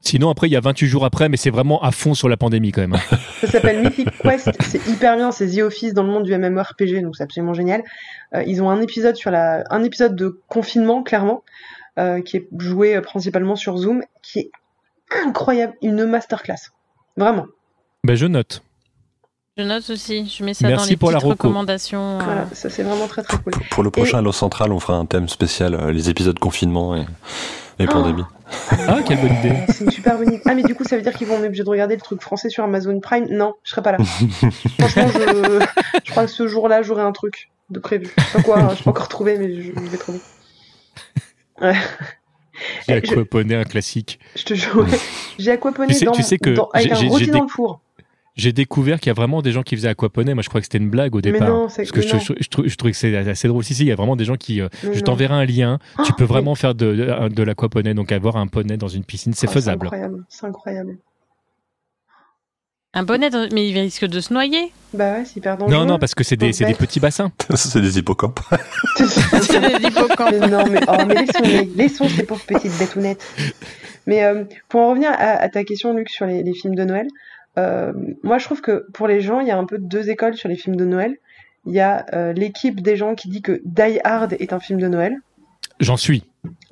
sinon après il y a 28 jours après mais c'est vraiment à fond sur la pandémie quand même hein. Ça s'appelle Mythic Quest, c'est hyper bien, c'est The Office dans le monde du MMORPG, donc c'est absolument génial. Euh, ils ont un épisode sur la, un épisode de confinement, clairement, euh, qui est joué principalement sur Zoom, qui est incroyable, une masterclass. Vraiment. ben je note Je note aussi. Je mets ça Merci dans les pour petites reco. recommandations. euh, Voilà, ça c'est vraiment très très cool. Pour le prochain Lost Central, on fera un thème spécial, euh, les épisodes confinement et, et pandémie. ah quelle bonne idée Euh, C'est une super bonne idée. Ah, mais du coup, ça veut dire qu'ils vont être obligés de regarder le truc français sur Amazon Prime? Non, je serai pas là. Franchement, je, je crois que ce jour-là, j'aurai un truc de prévu. Je sais pas quoi, hein, je peux encore trouver, mais je, je vais trouver. Ouais. J'ai Eh, je- aquaponé un classique Je te jure, j'ai aquaponé Tu sais- dans, tu sais que dans- avec j'ai- un rôti dans le four. J'ai découvert qu'il y a vraiment des gens qui faisaient aquaponer. Moi, je crois que c'était une blague au Mais départ. non, c'est parce que je, je, je je trouvais que c'est assez drôle. Si, si, il y a vraiment des gens qui. euh, je t'enverrai un lien. tu Oh, peux mais- vraiment faire de, de, de l'aquaponie. Donc, avoir un poney dans une piscine, c'est Oh, faisable. incroyable, c'est incroyable. Un bonnet, dans- mais il risque de se noyer. Bah ouais, c'est hyper dangereux. Non, non, parce que c'est des, c'est des petits bassins. c'est des hippocampes. C'est des hippocampes. mais non, mais, oh, mais laissons-les, laissons ces pauvres petites bétounettes. Mais euh, pour en revenir à, à ta question, Luc, sur les, les films de Noël, Euh, moi, je trouve que pour les gens, il y a un peu deux écoles sur les films de Noël. Il y a euh, l'équipe des gens qui dit que Die Hard est un film de Noël. J'en suis.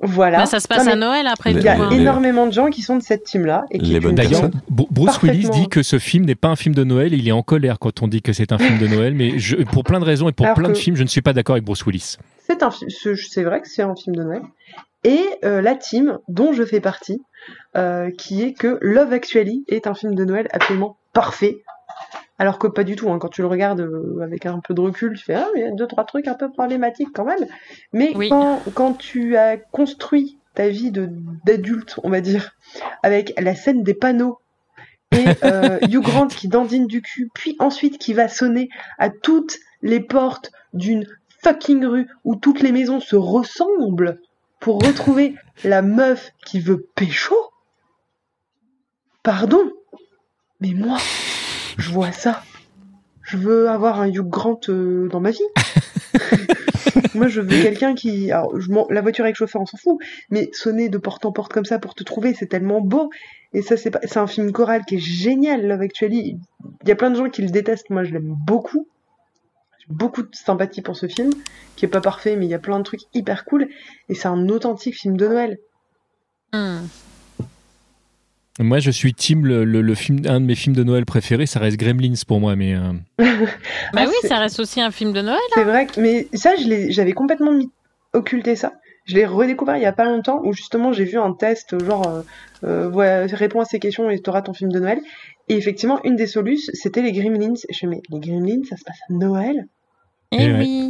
Voilà. Bah, ça se passe Non, à Noël après Il y a Les- hein. énormément de gens qui sont de cette team-là. et qui Les est bonnes une D'ailleurs, Bruce Willis dit que ce film n'est pas un film de Noël. Il est en colère quand on dit que c'est un film de Noël. Mais je, pour plein de raisons et pour Alors plein de films, je ne suis pas d'accord avec Bruce Willis. C'est un c'est vrai que c'est un film de Noël. Et euh, la team dont je fais partie, euh, qui est que Love Actually est un film de Noël absolument parfait. Alors que pas du tout, hein. quand tu le regardes euh, avec un peu de recul, tu fais ah il y a deux trois trucs un peu problématiques quand même. Mais Oui. quand, quand tu as construit ta vie d'adulte, on va dire, avec la scène des panneaux et euh, Hugh Grant qui dandine du cul, puis ensuite qui va sonner à toutes les portes d'une fucking rue où toutes les maisons se ressemblent pour retrouver la meuf qui veut pécho Pardon Mais moi, je vois ça. Je veux avoir un Hugh Grant euh, dans ma vie. moi, je veux quelqu'un qui... Alors, je la voiture avec chauffeur, on s'en fout. Mais sonner de porte en porte comme ça pour te trouver, c'est tellement beau. Et ça, c'est pas... c'est un film choral qui est génial, Love Actually. Il y a plein de gens qui le détestent. Moi, je l'aime beaucoup. J'ai beaucoup de sympathie pour ce film, qui est pas parfait, mais il y a plein de trucs hyper cool. Et c'est un authentique film de Noël. Hmm. Moi, je suis team le, le- le film, un de mes films de Noël préférés, ça reste Gremlins pour moi. Mais euh, Bah Ah, oui, c'est- ça reste aussi un film de Noël. C'est vrai que, mais ça, j'avais complètement mis, occulté ça. Je l'ai redécouvert il y a pas longtemps où justement j'ai vu un test genre euh, euh, réponds à ces questions et tu auras ton film de Noël. Et effectivement, une des solutions, c'était les Gremlins. Je me mais les Gremlins, ça se passe à Noël Eh Eh ouais.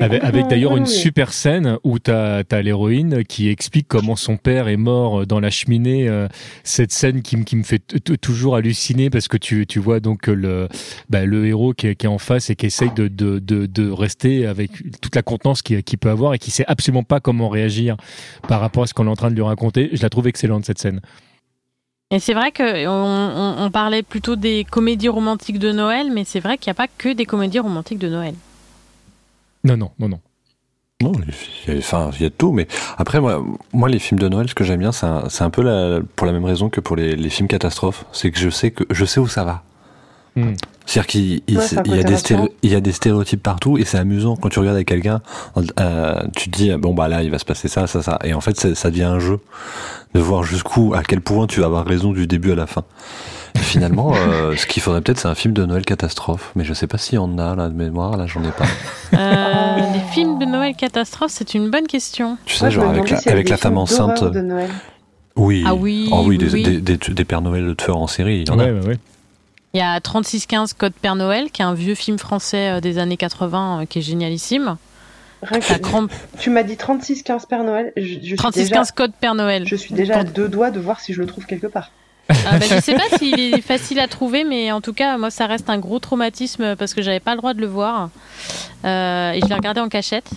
Avec, d'ailleurs une super scène où tu as, l'héroïne qui explique comment son père est mort dans la cheminée. euh, cette scène qui, qui me fait toujours halluciner parce que tu, tu vois donc le, bah, le héros qui est, qui est en face et qui essaye de, de, de, de rester avec toute la contenance qu'il peut avoir et qui sait absolument pas comment réagir par rapport à ce qu'on est en train de lui raconter. Je la trouve excellente cette scène. Et c'est vrai que on, on- on parlait plutôt des comédies romantiques de Noël, mais c'est vrai qu'il n'y a pas que des comédies romantiques de Noël. Non, non, non, non. Non, il y a, enfin, il y a de tout, mais après, moi, moi, les films de Noël, ce que j'aime bien, c'est un, c'est un peu la, pour la même raison que pour les, les films catastrophes. C'est que je sais que je sais où ça va. Hmm. C'est-à-dire qu'il il- Ouais, y, y a des stéréotypes partout et c'est amusant quand tu regardes avec quelqu'un, euh, tu te dis bon bah là il va se passer ça, ça, ça, et en fait ça devient un jeu de voir jusqu'où, à quel point tu vas avoir raison du début à la fin. Finalement, euh, ce qu'il faudrait peut-être c'est un film de Noël catastrophe, mais je sais pas s'il y en a là de mémoire, là j'en ai pas. Euh, les films de Noël catastrophes, c'est une bonne question. Tu sais Moi, genre avec la, avait avec la femme enceinte. de Noël. Oui. Ah oui, Oh oui, oui, des, oui. Des, des, des Pères Noël de tueurs en série, il y en Ouais, a. ouais, ouais. Il y a 3615 Code Père Noël, qui est un vieux film français euh, des années 80 euh, qui est génialissime. Rien que- crampe- Tu m'as dit 36-15 Père Noël. Je, je suis déjà, 3615 Code Père Noël. je suis déjà à deux doigts de voir si je le trouve quelque part. Ah, bah, je sais pas s'il est facile à trouver, mais en tout cas, moi, ça reste un gros traumatisme parce que j'avais pas le droit de le voir. Euh, et je l'ai regardé en cachette.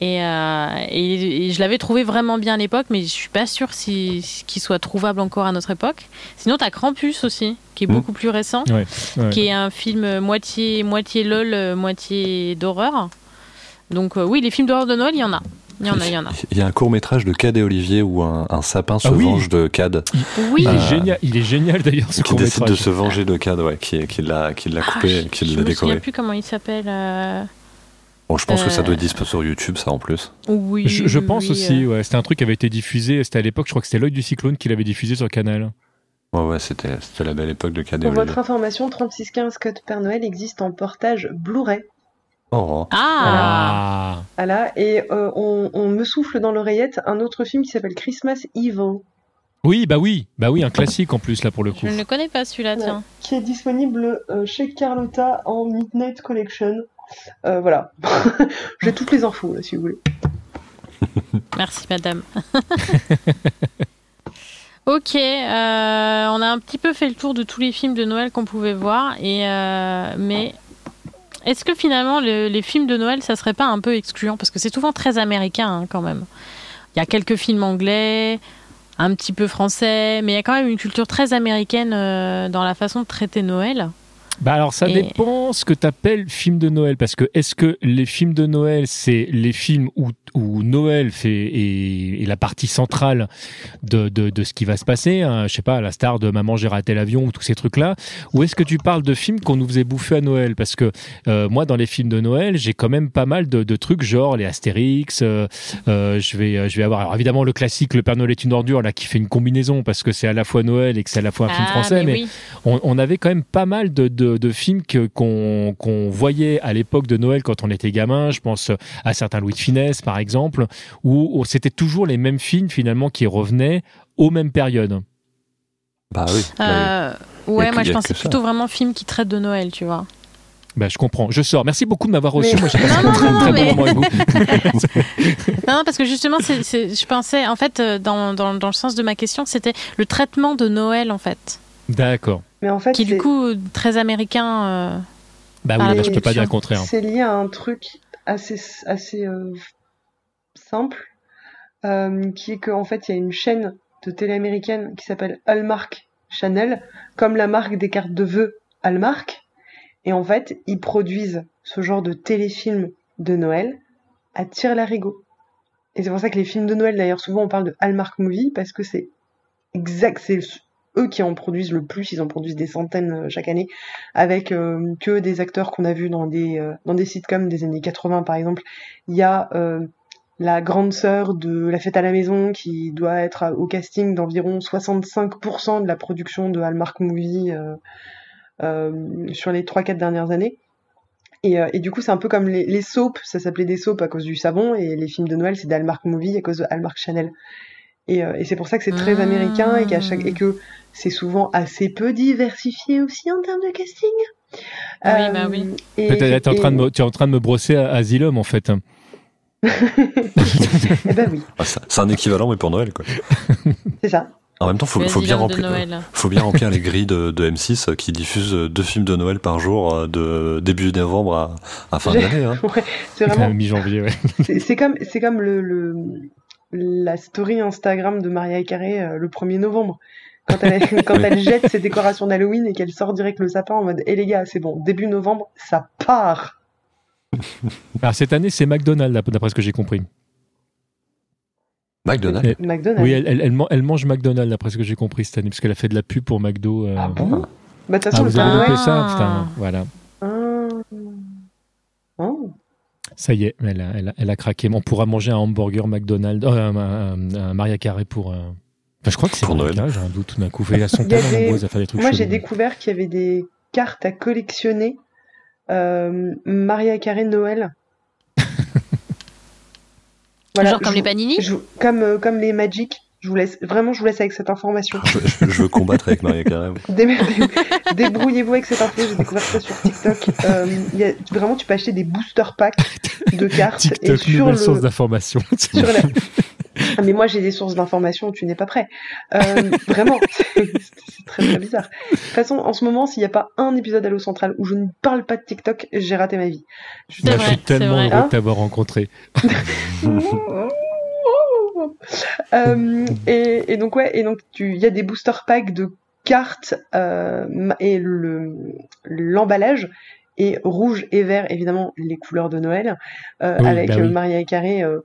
Et, euh, et- et je l'avais trouvé vraiment bien à l'époque, mais je suis pas sûre si, qu'il soit trouvable encore à notre époque. Sinon, t'as Krampus aussi, qui est Mhm. beaucoup plus récent, Ouais, ouais. qui est un film moitié, moitié lol, moitié d'horreur. Donc, euh, oui, les films d'horreur de Noël, il y en a. Il y en a, il y en a. Il y a un court métrage de Cad et Olivier où un, un sapin se Ah oui. venge de Cad, Oui, Il, Euh, est génial, il est génial d'ailleurs ce qui décide de se venger de Cad, ouais, qui, qui l'a qui l'a Ah, coupé, je- qui je l'a me souviens décoré. plus comment il s'appelle. euh, Bon, je pense que ça Euh, doit être dispo sur YouTube, ça en plus. Oui, Je, je pense oui, aussi, euh, ouais, c'était un truc qui avait été diffusé, c'était à l'époque, je crois que c'était l'œil du cyclone qui l'avait diffusé sur Canal. Ouais, ouais, c'était c'était la belle époque de Cad et Pour Olivier. votre information, 36-15 Code Père Noël existe en portage Blu-ray. Oh, Ah, Voilà, et euh, on, on me souffle dans l'oreillette un autre film qui s'appelle Christmas Evil, Oui, bah oui, bah oui, un classique en plus là pour le coup. Je ne le connais pas celui-là, Ouais. tiens. qui est disponible euh, chez Carlotta en Midnight Collection. Euh, voilà, j'ai toutes les infos là, si vous voulez. Merci, madame. ok, euh, on a un petit peu fait le tour de tous les films de Noël qu'on pouvait voir, et euh, mais est-ce que finalement le- les films de Noël, ça serait pas un peu excluant? Parce que c'est souvent très américain hein, quand même. Il y a quelques films anglais, un petit peu français, mais il y a quand même une culture très américaine euh, dans la façon de traiter Noël. Bah alors ça Et- dépend ce que tu appelles film de Noël parce que est-ce que les films de Noël c'est les films où, où Noël fait est, est la partie centrale de, de, de ce qui va se passer hein, je sais pas la star de Maman j'ai raté l'avion ou tous ces trucs là ou est-ce que tu parles de films qu'on nous faisait bouffer à Noël? Parce que euh, moi dans les films de Noël j'ai quand même pas mal de, de trucs genre les Astérix euh, euh, je vais je vais avoir alors évidemment le classique le Père Noël est une ordure là qui fait une combinaison parce que c'est à la fois Noël et que c'est à la fois un film Ah, français mais oui. on, on avait quand même pas mal de, de, de films qu'on qu'on voyait à l'époque de Noël quand on était gamin. Je pense à certains Louis de Finesse, par exemple, où, où c'était toujours les mêmes films finalement qui revenaient aux mêmes périodes. Bah oui. bah Euh, Y ouais, que- moi je pensais plutôt vraiment film qui traite de Noël, tu vois. Ben, je comprends. Je sors. Merci beaucoup de m'avoir reçu. Mais- Moi, j'ai passé Non, un très, non, très bon mais- moment avec vous. Non, non, parce que justement, c'est, c'est- je pensais, en fait, euh, dans, dans, dans le sens de ma question, c'était le traitement de Noël, en fait, D'accord. Mais en fait, qui du coup très américain. euh, Bah Ah, oui, je peux pas dire le contraire. C'est lié à un truc assez, assez euh, simple, euh, qui est qu'en fait, il y a une chaîne de télé américaine qui s'appelle Hallmark Channel, comme la marque des cartes de vœux Hallmark. Et en fait, ils produisent ce genre de téléfilm de Noël à tire-larigot. Et c'est pour ça que les films de Noël, d'ailleurs, souvent on parle de Hallmark Movie, parce que c'est exact, c'est eux qui en produisent le plus, ils en produisent des centaines euh, chaque année, avec euh, que des acteurs qu'on a vus dans des, euh, dans des sitcoms des années 80 par exemple. Il y a la grande sœur de La fête à la maison qui doit être au casting d'environ 65% de la production de Hallmark Movie sur les 3-4 dernières années. Et, du coup, c'est un peu comme les, les soaps, ça s'appelait des soaps à cause du savon, et les films de Noël, c'est des Hallmark Movie à cause de Hallmark Channel. Et, euh, et c'est pour ça que c'est très Ah. américain et, qu'à chaque, et que c'est souvent assez peu diversifié aussi en termes de casting. Oui, bah oui. et- en train de me, tu es en train de me brosser à Asylum en fait. Eh ben oui, Ah, C'est un équivalent, mais pour Noël, quoi. c'est ça. En même temps, faut, faut bien remplir. Noël. Faut bien remplir les grilles de, de M6 euh, qui diffusent euh, deux films de Noël par jour euh, de début novembre à, à fin d'année. Hein. Ouais, c'est vraiment Mi-janvier, ouais. C'est c'est comme, c'est comme le, le- la story Instagram de Maria Carré euh, le 1er novembre. Quand elle, quand Oui. elle jette ses décorations d'Halloween et qu'elle sort direct le sapin en mode Eh les gars, c'est bon, début novembre, ça part Alors cette année, c'est McDonald's, d'après ce que j'ai compris. McDonald's. Oui, elle, elle, elle man- elle mange McDonald's, d'après ce que j'ai compris cette année, parce qu'elle a fait de la pub pour McDo. euh. Ah bon Bah de toute Ah, façon, le vous avez loupé ça Ah. Putain, voilà. Ah. Oh. Ça y est, elle a, elle a, elle a craqué. On pourra manger un hamburger McDonald's, euh, un, un- un Maria Carré pour. euh, enfin, je crois que c'est Pour Noël. J'ai un doute tout d'un coup. Il y a tellement des- à faire des trucs Moi, j'ai découvert qu'il y avait des cartes à collectionner. Euh, Maria Carré Noël. Genre comme les panini je comme, euh, comme les Magic. Je vous laisse, vraiment, je vous laisse avec cette information. Je, je- je veux combattre avec Maria dé- Débrouillez-vous avec cette info, j'ai découvert ça sur TikTok. Euh, il y a, vraiment, tu peux acheter des booster packs de cartes et TikTok, sur nouvelle le. source d'information. sur la- Ah, mais moi, j'ai des sources d'informations où tu n'es pas prêt. Euh, vraiment, c'est très très bizarre. De toute façon, en ce moment, s'il n'y a pas un épisode Allo Central où je ne parle pas de TikTok, j'ai raté ma vie. Je C'est Bah, vrai, je suis tellement heureux Hein de t'avoir rencontré. Euh, et, et donc ouais, et donc tu, il y a des booster packs de cartes euh, et le l'emballage est rouge et vert, évidemment les couleurs de Noël, euh, Oui, avec bah oui. Maria Carré, euh,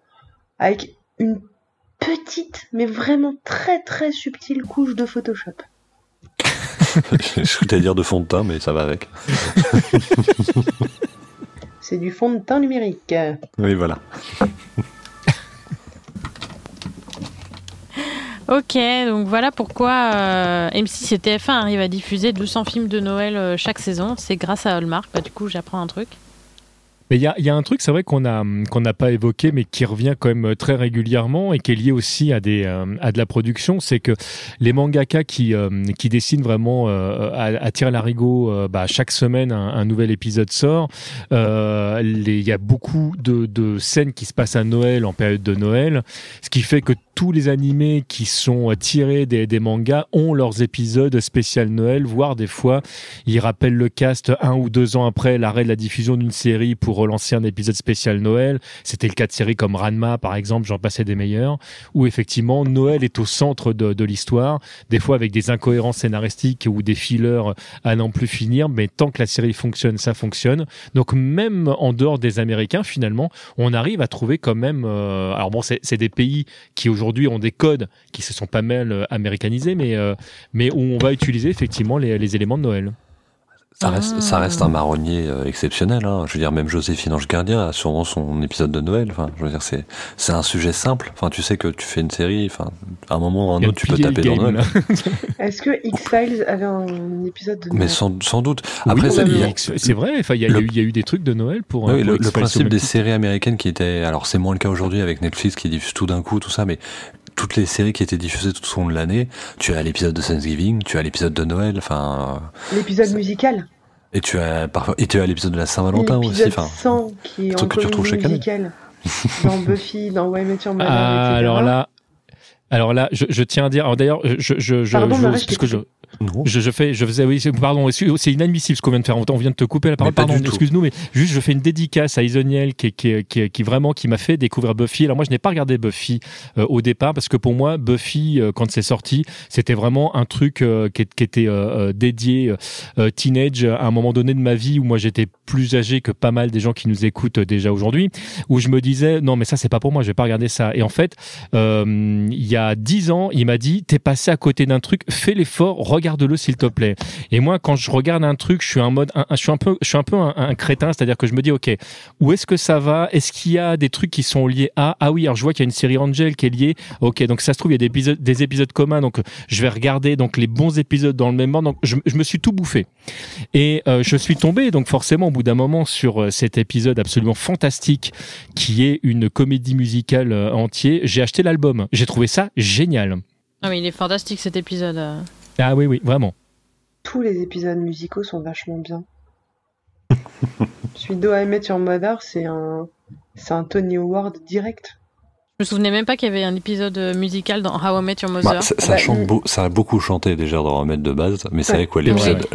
avec une petite, mais vraiment très très subtile couche de Photoshop. je voulais dire de fond de teint, mais ça va avec. C'est du fond de teint numérique. Oui, voilà. Ok, donc voilà pourquoi euh, M6 et TF1 arrivent à diffuser 200 films de Noël euh, chaque saison. C'est grâce à Hallmark. Bah, du coup, j'apprends un truc. Mais il y a, y a un truc, c'est vrai qu'on a qu'on n'a pas évoqué, mais qui revient quand même très régulièrement et qui est lié aussi à des euh, à de la production, c'est que les mangaka qui euh, qui dessinent vraiment euh, à, à tir larigot, euh, bah, chaque semaine un, nouvel épisode sort. Euh, Il y a beaucoup de, de scènes qui se passent à Noël en période de Noël, ce qui fait que tous les animés qui sont tirés des, des mangas ont leurs épisodes spécial Noël, voire des fois ils rappellent le cast un ou deux ans après l'arrêt de la diffusion d'une série pour relancer un épisode spécial Noël. C'était le cas de séries comme Ranma, par exemple, j'en passais des meilleurs, où effectivement Noël est au centre de, l'histoire, des fois avec des incohérences scénaristiques ou des fillers à n'en plus finir, mais tant que la série fonctionne, ça fonctionne. Donc même en dehors des Américains, finalement, on arrive à trouver quand même. euh, alors bon, c'est des pays qui aujourd'hui ont des codes qui se sont pas mal euh, américanisés, mais euh, mais où on va utiliser effectivement les éléments de Noël. Ça reste, ça Ah. reste un marronnier euh, exceptionnel. Hein. Je veux dire, même Joséphine Ange Gardien a sûrement son épisode de Noël. Enfin, je veux dire, c'est c'est un sujet simple. Enfin, tu sais que tu fais une série. Enfin, à un moment ou à un autre, tu peux taper dans Noël. Est-ce que X-Files avait un épisode de Mais Noël sans, sans doute. Oui, Après, a- a- c'est vrai. Enfin, il y, y a eu- il y a eu des trucs de Noël pour. Oui, pour le, le principe des séries américaines qui étaient, alors c'est moins le cas aujourd'hui avec Netflix qui diffuse tout d'un coup, tout ça, mais toutes les séries qui étaient diffusées tout au long de l'année, tu as l'épisode de Thanksgiving, tu as l'épisode de Noël, enfin, L'épisode musical. et tu as parfois, et tu as l'épisode de la Saint-Valentin aussi, enfin. 100 qui est en truc que tu retrouves chaque année. dans Buffy, dans Why I Met Your Mother, Ah, etc. alors là, alors là, je, je tiens à dire. Alors d'ailleurs, je, je, je, Pardon, je- je parce t'ai que je, Non. je, je fais, je faisais, oui, pardon, c'est inadmissible ce qu'on vient de faire. On vient de te couper la parole. Pardon, excuse-nous, mais juste, je fais une dédicace à Isoniel qui, qui, qui, qui vraiment qui m'a fait découvrir Buffy. Alors moi, je n'ai pas regardé Buffy euh, au départ parce que pour moi, Buffy, euh, quand c'est sorti, c'était vraiment un truc euh, qui, était euh, euh, dédié euh, teenage à un moment donné de ma vie où moi j'étais plus âgé que pas mal des gens qui nous écoutent déjà aujourd'hui, où je me disais non mais ça c'est pas pour moi, je vais pas regarder ça. Et en fait, euh, il y a dix ans, il m'a dit t'es passé à côté d'un truc, fais l'effort, regarde-le s'il te plaît. Et moi, quand je regarde un truc, je suis un mode, un- je suis un peu, je suis un peu un, crétin, c'est-à-dire que je me dis ok, où est-ce que ça va? Est-ce qu'il y a des trucs qui sont liés à Ah oui, alors je vois qu'il y a une série Angel qui est liée. Ok, donc ça se trouve il y a des épisodes, des épisodes communs, donc je vais regarder donc les bons épisodes dans le même ordre. Donc je, je me suis tout bouffé. Et euh, je suis tombé donc forcément au bout d'un moment sur euh, cet épisode absolument fantastique qui est une comédie musicale euh, entière. J'ai acheté l'album. J'ai trouvé ça génial. Ah mais il est fantastique cet épisode. Euh. Ah oui oui vraiment. Tous les épisodes musicaux sont vachement bien. Celui de How I Met Your Mother, c'est un, c'est un Tony Award direct. Je me souvenais même pas qu'il y avait un épisode euh, musical dans How I Met Your Mother. Bah, ça, ça Bah, chante beau- ça a beaucoup chanté déjà dans Remède de base, mais c'est Ouais. vrai quoi, l'épisode,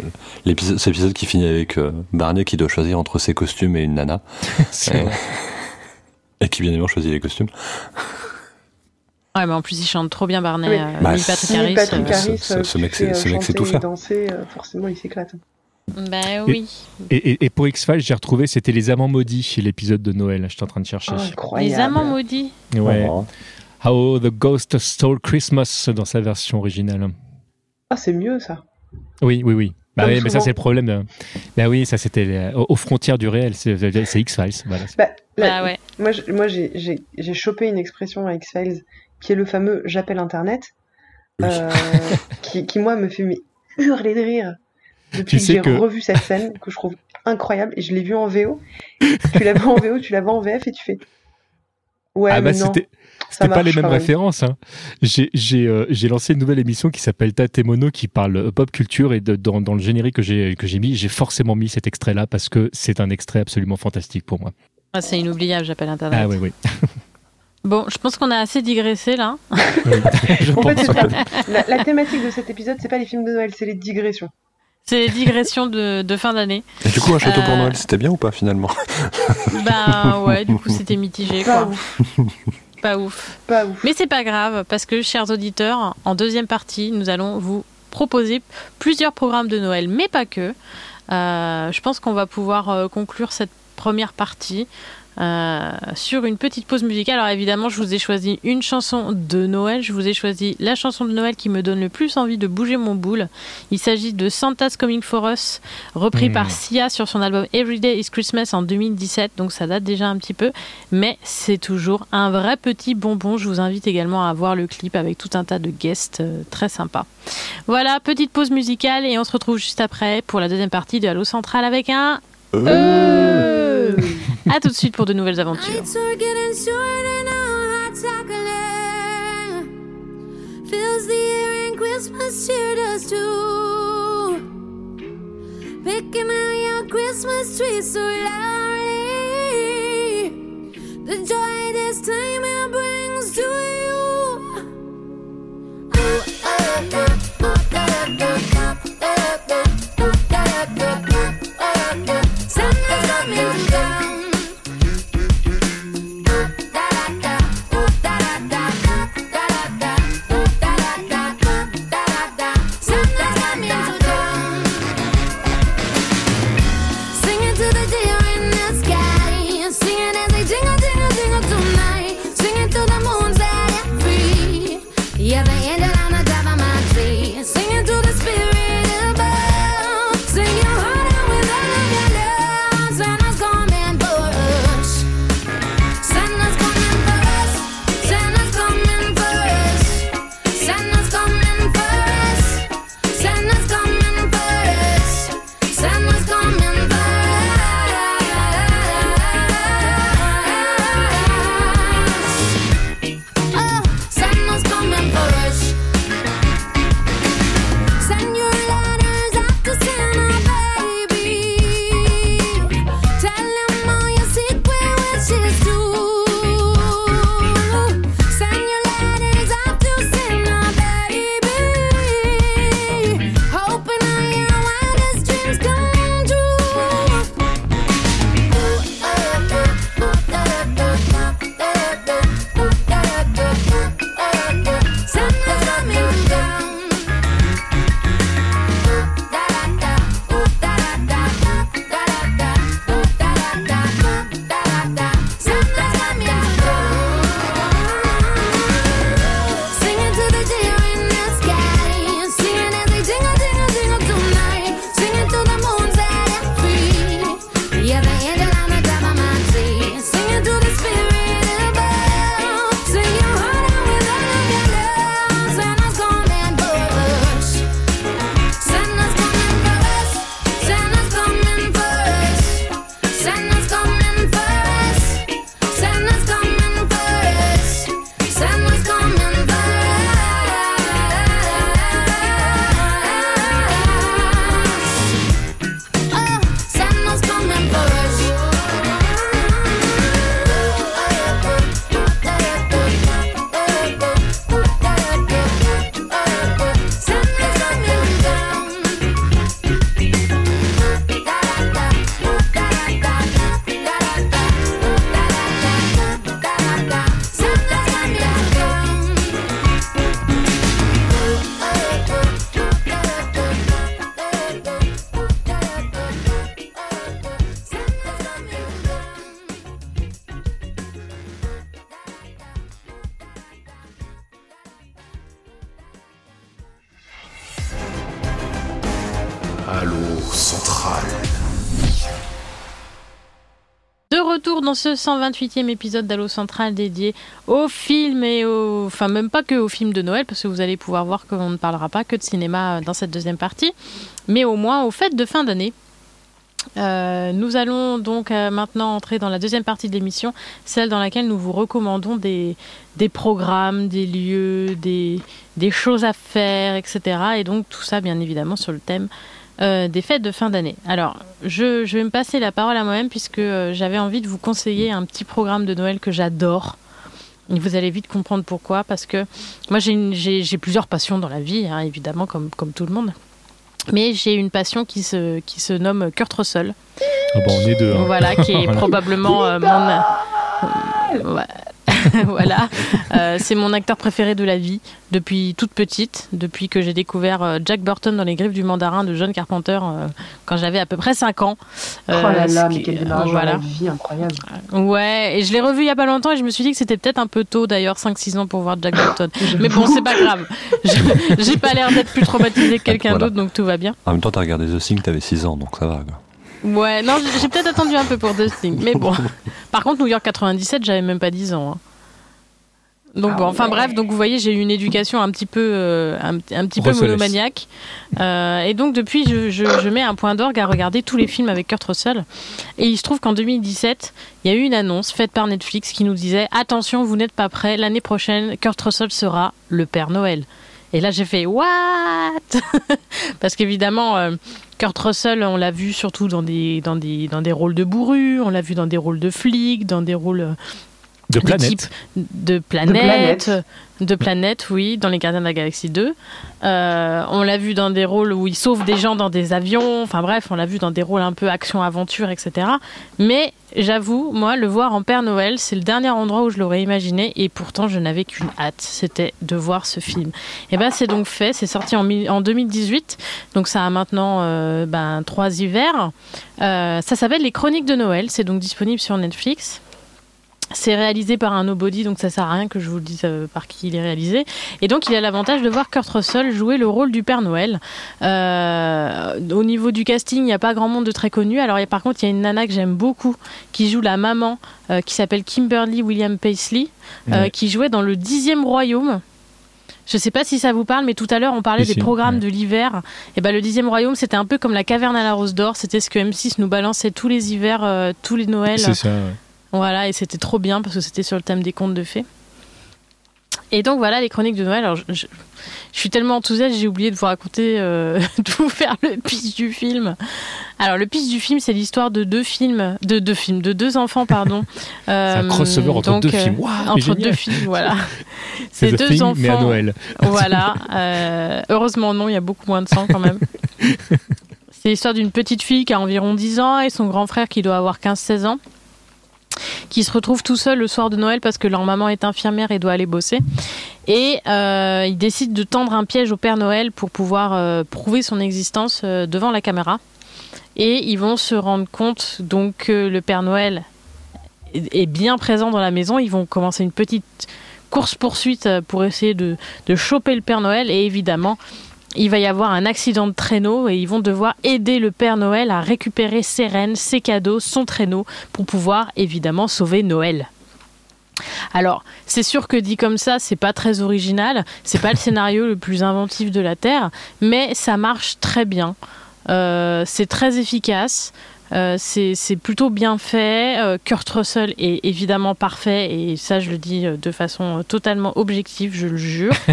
l'épisode, cet épisode qui finit avec euh, Barney qui doit choisir entre ses costumes et une nana, vrai. et qui bien évidemment choisit les costumes. Ouais, mais en plus il chante trop bien Barney. Oui. euh, Bah, Patrick Si Harris. Patrick euh, Harris, ce- euh, ce mec euh, ce mec sait tout et faire. danser, euh, forcément il s'éclate. Bah oui. Et, et- et pour X-Files, j'ai retrouvé, c'était Les Amants Maudits, l'épisode de Noël. J'étais en train de chercher. Ah, incroyable. Les amants maudits. Ouais. Oh. How the Ghost Stole Christmas dans sa version originale. Ah, c'est mieux ça. Oui, oui, oui. Bah Comme oui, mais ça c'est le problème. de- Bah oui, ça c'était euh, aux, frontières du réel. C'est c'est X-Files. Voilà. Bah, Bah ouais. Moi, j'ai chopé une expression à X-Files qui est le fameux j'appelle Internet, Oui. euh, qui, qui, moi, me fait mais, hurler de rire depuis Tu que j'ai que- revu cette scène que je trouve incroyable et je l'ai vue en VO. Tu la vois en VO, tu la vois en VF et tu fais. Ouais, ah bah mais non, c'était pas les mêmes références. Hein. J'ai j'ai euh, j'ai lancé une nouvelle émission qui s'appelle Tatemono qui parle pop culture et de- dans, dans le générique que j'ai que j'ai mis, j'ai forcément mis cet extrait là parce que c'est un extrait absolument fantastique pour moi. Ah, c'est inoubliable, j'appelle Internet. Ah oui oui. Bon, je pense qu'on a assez digressé là. Je En fait, pense. La, la thématique de cet épisode, c'est pas les films de Noël, c'est les digressions. C'est les digressions de, de fin d'année. Et du coup, un château pour Euh, Noël, c'était bien ou pas finalement? Bah ouais, du coup c'était mitigé Pas quoi. ouf, Pas ouf. pas ouf. Mais c'est pas grave parce que, chers auditeurs, en deuxième partie, nous allons vous proposer plusieurs programmes de Noël, mais pas que. Euh, je pense qu'on va pouvoir euh, conclure cette première partie euh, sur une petite pause musicale. Alors évidemment, je vous ai choisi une chanson de Noël. Je vous ai choisi la chanson de Noël qui me donne le plus envie de bouger mon boule. Il s'agit de Santa's Coming for Us, repris Mm. par Sia sur son album Every Day is Christmas en 2017. Donc ça date déjà un petit peu, mais c'est toujours un vrai petit bonbon. Je vous invite également à voir le clip avec tout un tas de guests euh, très sympas. Voilà, petite pause musicale et on se retrouve juste après pour la deuxième partie de Halo Central avec un euh. À tout de suite pour de nouvelles aventures. Ce 128e épisode d'Allo Central dédié aux films et aux... Enfin, même pas que aux films de Noël, parce que vous allez pouvoir voir qu'on ne parlera pas que de cinéma dans cette deuxième partie, mais au moins aux fêtes de fin d'année. Euh, nous allons donc euh, maintenant entrer dans la deuxième partie de l'émission, celle dans laquelle nous vous recommandons des, programmes, des lieux, des choses à faire, etc. Et donc tout ça, bien évidemment, sur le thème euh, des fêtes de fin d'année. Alors, je, je vais me passer la parole à moi-même puisque euh, j'avais envie de vous conseiller un petit programme de Noël que j'adore. Et Vous allez vite comprendre pourquoi, parce que moi j'ai une- j'ai j'ai plusieurs passions dans la vie, hein, évidemment, comme, comme tout le monde. Mais j'ai une passion qui se, qui se nomme Kurt Russell. Ah bon, on est deux. hein. Voilà, qui est probablement euh, mon. Euh, ouais. voilà, Euh, c'est mon acteur préféré de la vie depuis toute petite, depuis que j'ai découvert euh, Jack Burton dans Les Griffes du Mandarin de John Carpenter euh, quand j'avais à peu près 5 ans. Oh là Euh, là, mais quel démarrage voilà. vie incroyable. Ouais, et je l'ai revu il y a pas longtemps et je me suis dit que c'était peut-être un peu tôt d'ailleurs, 5-6 ans pour voir Jack Burton. Mais bon, c'est pas grave. Je- J'ai pas l'air d'être plus traumatisé que quelqu'un Voilà. d'autre, donc tout va bien. En même temps, t'as regardé The Thing, t'avais 6 ans, donc ça va. Quoi. Ouais, non, j'ai j'ai peut-être attendu un peu pour The Thing, mais bon. Par contre, New York 97, j'avais même pas 10 ans. hein. Donc Ah bon, enfin ouais. bref, donc vous voyez, j'ai eu une éducation un petit peu, euh, un, un petit peu monomaniaque. Euh, et donc depuis, je, je- je mets un point d'orgue à regarder tous les films avec Kurt Russell. Et il se trouve qu'en 2017, il y a eu une annonce faite par Netflix qui nous disait attention, vous n'êtes pas prêts, l'année prochaine, Kurt Russell sera le Père Noël. Et là, j'ai fait what Parce qu'évidemment, euh, Kurt Russell, on l'a vu surtout dans des, dans, des, dans des rôles de bourru, on l'a vu dans des rôles de flic, dans des rôles De planète. de planète, planète. de planète, oui, dans les Gardiens de la Galaxie 2. Euh, on l'a vu dans des rôles où il sauve des gens dans des avions. Enfin bref, on l'a vu dans des rôles un peu action-aventure, etc. Mais j'avoue, moi, le voir en Père Noël, c'est le dernier endroit où je l'aurais imaginé. Et pourtant, je n'avais qu'une hâte, c'était de voir ce film. Et ben, c'est donc fait. C'est sorti en 2018. Donc ça a maintenant euh, ben, trois hivers. Euh, ça s'appelle Les Chroniques de Noël. C'est donc disponible sur Netflix. C'est réalisé par un nobody, donc ça sert à rien que je vous le dise euh, par qui il est réalisé. Et donc il a l'avantage de voir Kurt Russell jouer le rôle du Père Noël. Euh, au niveau du casting, il n'y a pas grand monde de très connu. Alors par contre, il y a une nana que j'aime beaucoup qui joue la maman, euh, qui s'appelle Kimberly William Paisley, qui jouait dans le dixième royaume. Je sais pas si ça vous parle, mais tout à l'heure on parlait des programmes ouais. de l'hiver. Et ben le dixième royaume, c'était un peu comme la caverne à la rose d'or. C'était ce que M6 nous balançait tous les hivers, euh, tous les Noëls. C'est ça. ouais. Voilà, et c'était trop bien parce que c'était sur le thème des contes de fées. Et donc voilà les chroniques de Noël. Alors, je, je- je suis tellement enthousiaste, j'ai oublié de vous raconter, euh, de vous faire le pitch du film. Alors le pitch du film, c'est l'histoire de deux films, de deux films, de deux enfants, pardon. C'est un Euh, crossover entre donc, deux euh, films. Mais entre deux films, voilà. C'est deux Thing, mais à enfants. Noël. Voilà. euh, heureusement, non, il y a beaucoup moins de sang quand même. C'est l'histoire d'une petite fille qui a environ 10 ans et son grand frère qui doit avoir 15-16 ans qui se retrouve tout seul le soir de Noël parce que leur maman est infirmière et doit aller bosser. Et euh, ils décident de tendre un piège au Père Noël pour pouvoir euh, prouver son existence euh, devant la caméra. Et ils vont se rendre compte donc que le Père Noël est est bien présent dans la maison. Ils vont commencer une petite course-poursuite euh, pour essayer de, de choper le Père Noël. Et évidemment, il va y avoir un accident de traîneau et ils vont devoir aider le Père Noël à récupérer ses rennes, ses cadeaux, son traîneau pour pouvoir évidemment sauver Noël. Alors, c'est sûr que dit comme ça, c'est pas très original, c'est pas le scénario le plus inventif de la Terre, mais ça marche très bien. Euh, c'est très efficace. Euh, c'est c'est plutôt bien fait. Euh, Kurt Russell est évidemment parfait et ça, je le dis euh, de façon totalement objective, je le jure.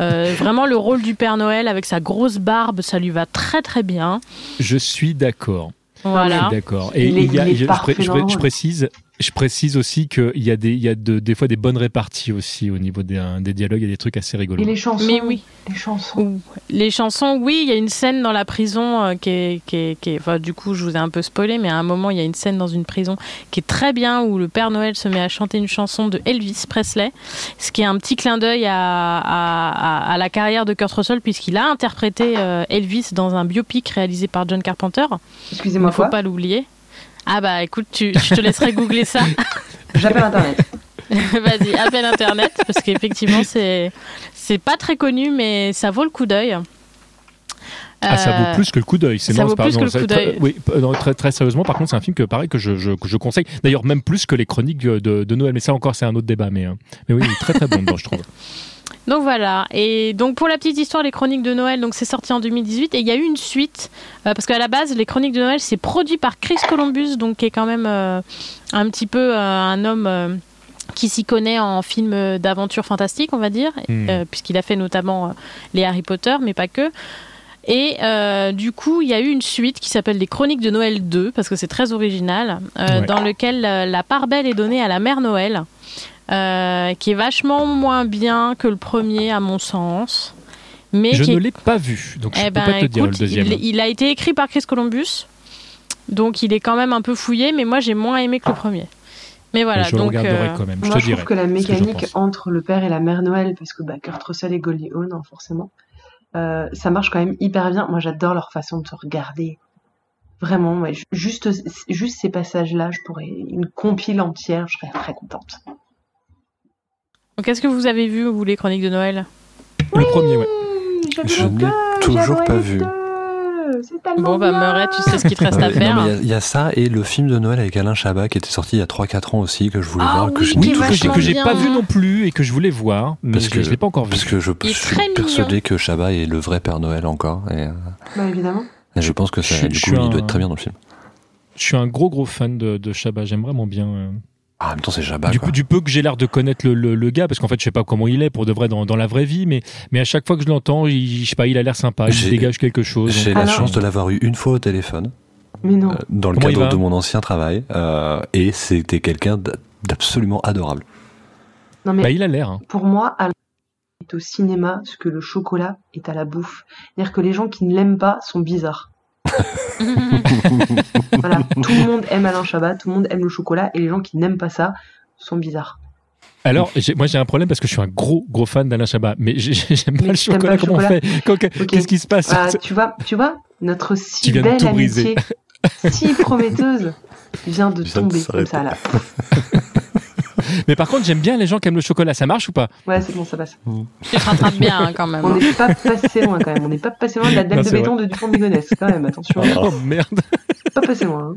Euh, vraiment, le rôle du Père Noël avec sa grosse barbe, ça lui va très très bien. Je suis d'accord. Je Voilà. suis d'accord. Et Il y a- il est je, je parfait pré- je dans pré- le je rôle. précise, je précise aussi qu'il y a, des, il y a de- des fois des bonnes réparties aussi au niveau des, euh, des dialogues. Il y a des trucs assez rigolos. Et les chansons Mais oui. Les chansons. Les chansons, oui, il y a une scène dans la prison euh, qui est, qui est- qui est- enfin, du coup, je vous ai un peu spoilé, mais à un moment, il y a une scène dans une prison qui est très bien où le Père Noël se met à chanter une chanson de Elvis Presley, ce qui est un petit clin d'œil à, à- à- à la carrière de Kurt Russell puisqu'il a interprété euh, Elvis dans un biopic réalisé par John Carpenter. Il Excusez-moi ne faut quoi? pas l'oublier. Ah bah écoute, tu, je te laisserai googler ça. J'appelle Internet. Vas-y, appelle Internet, parce qu'effectivement, c'est, c'est pas très connu, mais ça vaut le coup d'œil. Ah, ça Euh, vaut plus que le coup d'œil. C'est ça vaut plus que le c'est coup très- d'œil. Oui, euh, non, très, très sérieusement, par contre, c'est un film que pareil que je, je, que je conseille. D'ailleurs, même plus que les chroniques de, de Noël. Mais ça encore, c'est un autre débat. Mais, euh, mais oui, très très bon je trouve. Donc voilà. Et donc pour la petite histoire, les Chroniques de Noël, donc c'est sorti en 2018 et il y a eu une suite euh, parce qu'à la base, les Chroniques de Noël, c'est produit par Chris Columbus, donc qui est quand même euh, un petit peu euh, un homme. qui s'y connaît en films d'aventure fantastique, on va dire, Hmm. puisqu'il a fait notamment les Harry Potter, mais pas que. Et euh, du coup, il y a eu une suite qui s'appelle Les Chroniques de Noël 2, parce que c'est très original, euh, Ouais. dans lequel euh, la part belle est donnée à la mère Noël, euh, qui est vachement moins bien que le premier, à mon sens. Mais je qui ne est- l'ai pas vu, donc je Eh peux ben, pas te dire le deuxième. Il, il a été écrit par Chris Columbus, donc il est quand même un peu fouillé, mais moi j'ai moins aimé que le premier. Mais voilà, Mais je donc regarderai euh, quand même. Je Moi, te je dirai. trouve que la que mécanique entre le père et la mère Noël, parce que bah, Kurt Russell et Goldie Hawn, hein, forcément, euh, ça marche quand même hyper bien. Moi, j'adore leur façon de se regarder. Vraiment, ouais, juste, juste ces passages-là, je pourrais une compile entière, je serais très contente. Donc, qu'est-ce que vous avez vu, vous, les Chroniques de Noël? Le premier, ouais. Je n'ai toujours pas vu. Bon, bah Murray, tu sais ce qu'il te reste à faire. il y a- il y, a ça et le film de Noël avec Alain Chabat qui était sorti il y a 3-4 ans aussi que je voulais Ah voir que oui, je qui n'ai est toujours que j'ai vachement pas vu. pas bien. vu non plus et que je voulais voir, mais Parce je, que- je l'ai pas encore vu. Parce que je, suis mignon. persuadé que Chabat est le vrai Père Noël encore et, euh, Bah, évidemment. et je pense que ça, Je du je coup il un- doit être très bien dans le film. Je suis un gros gros fan de, de Chabat, j'aime vraiment bien. euh. Ah, en même temps c'est Chabat du, quoi. peu, du peu que j'ai l'air de connaître le, le, le gars, parce qu'en fait je sais pas comment il est pour de vrai dans, dans la vraie vie, mais, mais à chaque fois que je l'entends, il, je sais pas, il a l'air sympa, il J'ai- dégage quelque chose. J'ai la Alors- chance de l'avoir eu une fois au téléphone Mais non. euh, dans le Comment cadre de mon ancien travail euh, et c'était quelqu'un d'absolument adorable. non mais Bah, il a l'air. hein. pour moi, Alain est au cinéma ce que le chocolat est à la bouffe. C'est-à-dire que les gens qui ne l'aiment pas sont bizarres. Voilà, tout le monde aime Alain Chabat, tout le monde aime le chocolat, et les gens qui n'aiment pas ça sont bizarres. Alors, moi j'ai un problème parce que je suis un gros gros fan d'Alain Chabat, mais j'ai- j'aime pas le chocolat. Comment on fait? Qu'est-ce qui se passe? Ah, tu vois, tu vois, notre si Tu belle amitié, si prometteuse, vient de Vient de tomber comme ça là. Mais par contre, j'aime bien les gens qui aiment le chocolat. Ça marche ou pas? Ouais, c'est bon, ça passe. Tu te rattrapes bien hein, quand même. On n'est pas passé loin quand même. On n'est pas passé loin de la dalle Non, de béton de Dupont de Ligonnès. Quand même, attention. Oh merde Pas passé loin. hein.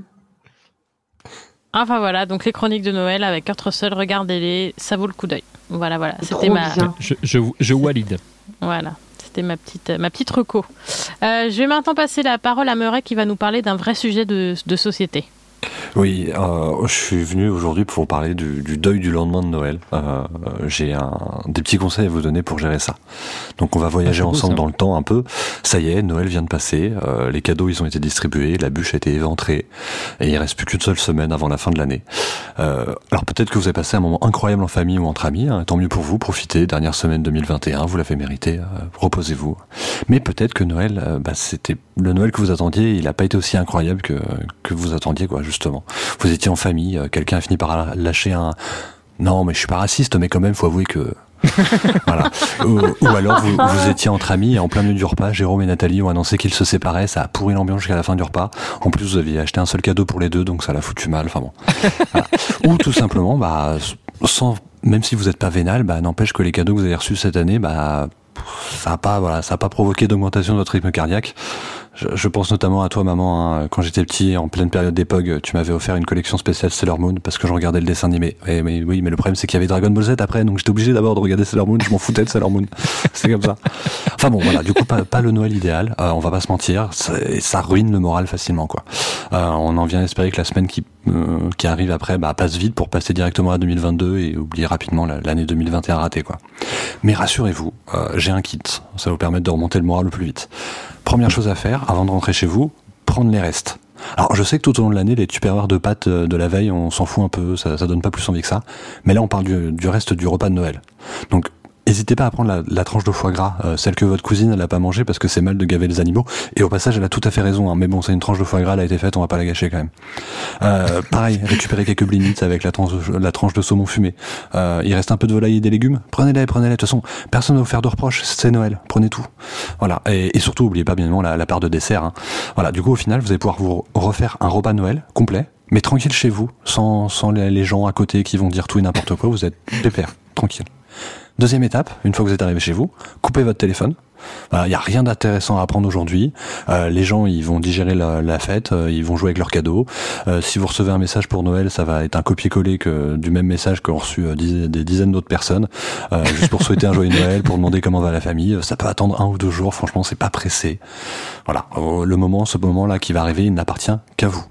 Enfin voilà, donc les Chroniques de Noël avec Kurt Russell, regardez-les, ça vaut le coup d'œil. Voilà, voilà, c'était ma, bien. Je, je, je valide. voilà, c'était ma petite, ma petite reco. Euh, je vais maintenant passer la parole à Murray qui va nous parler d'un vrai sujet de, de société. Oui, euh, je suis venu aujourd'hui pour vous parler du, du deuil du lendemain de Noël. Euh, J'ai des petits conseils à vous donner pour gérer ça. Donc on va voyager Ah, beau, ensemble dans le temps un peu. Ça y est, Noël vient de passer, euh, les cadeaux ils ont été distribués, la bûche a été éventrée, et il reste plus qu'une seule semaine avant la fin de l'année. Alors peut-être que vous avez passé un moment incroyable en famille ou entre amis, hein, tant mieux pour vous, profitez, dernière semaine 2021, vous l'avez mérité, reposez-vous. Mais peut-être que Noël, bah, c'était le Noël que vous attendiez, il n'a pas été aussi incroyable que, que vous attendiez, quoi, justement. Vous étiez en famille, euh, quelqu'un a fini par lâcher un non, mais je suis pas raciste, mais quand même, faut avouer que. voilà. Ou, ou alors vous, vous étiez entre amis et en plein milieu du repas, Jérôme et Nathalie ont annoncé qu'ils se séparaient, ça a pourri l'ambiance jusqu'à la fin du repas. En plus, vous aviez acheté un seul cadeau pour les deux, donc ça l'a foutu mal. Enfin bon. Voilà. Ou tout simplement, bah, sans, même si vous n'êtes pas vénal, bah, n'empêche que les cadeaux que vous avez reçus cette année, bah, ça a pas, voilà, ça a pas provoqué d'augmentation de votre rythme cardiaque. Je, pense notamment à toi, maman. hein. Quand j'étais petit, en pleine période d'EPOG, tu m'avais offert une collection spéciale Sailor Moon parce que je regardais le dessin animé. Oui, mais, oui, mais le problème c'est qu'il y avait Dragon Ball Z après, donc j'étais obligé d'abord de regarder Sailor Moon. Je m'en foutais de Sailor Moon. C'est comme ça. Enfin bon, voilà. Du coup, pas, pas le Noël idéal. Euh, on va pas se mentir. Ça, ça ruine le moral facilement, quoi. Euh, on en vient à espérer que la semaine qui euh, qui arrive après bah, passe vite pour passer directement à 2022 et oublier rapidement la- l'année 2021 ratée, quoi. Mais rassurez-vous, euh, j'ai un kit. Ça vous permettre de remonter le moral le plus vite. Première chose à faire, avant de rentrer chez vous, prendre les restes. Alors, je sais que tout au long de l'année, les tupperwares de pâtes euh, de la veille, on s'en fout un peu, ça, ça donne pas plus envie que ça. Mais là, on parle du, du reste du repas de Noël. Donc, n'hésitez pas à prendre la, la tranche de foie gras, euh, celle que votre cousine, elle a pas mangée parce que c'est mal de gaver les animaux. Et au passage, elle a tout à fait raison. hein. Mais bon, c'est une tranche de foie gras, elle a été faite, on va pas la gâcher quand même. Euh, pareil, récupérez quelques blinites avec la tranche, la tranche de saumon fumé. Euh, il reste un peu de volaille et des légumes. Prenez-les, prenez-les. De toute façon, personne ne vous faire de reproches. C'est Noël. Prenez tout. Voilà. Et, et surtout, oubliez pas bien évidemment la, la part de dessert. hein. Voilà. Du coup, au final, vous allez pouvoir vous refaire un repas Noël complet, mais tranquille chez vous, sans, sans les, gens à côté qui vont dire tout et n'importe quoi. Vous êtes pépère, tranquille. Deuxième étape, une fois que vous êtes arrivé chez vous, coupez votre téléphone. Il y a rien d'intéressant à apprendre aujourd'hui. Euh, les gens, ils vont digérer la, fête, euh, ils vont jouer avec leurs cadeaux. Euh, si vous recevez un message pour Noël, ça va être un copier-coller du même message qu'ont reçu euh, des dizaines d'autres personnes, juste pour souhaiter un joyeux Noël, pour demander comment va la famille. Ça peut attendre un ou deux jours. Franchement, c'est pas pressé. Voilà, le moment, ce moment-là qui va arriver, il n'appartient qu'à vous.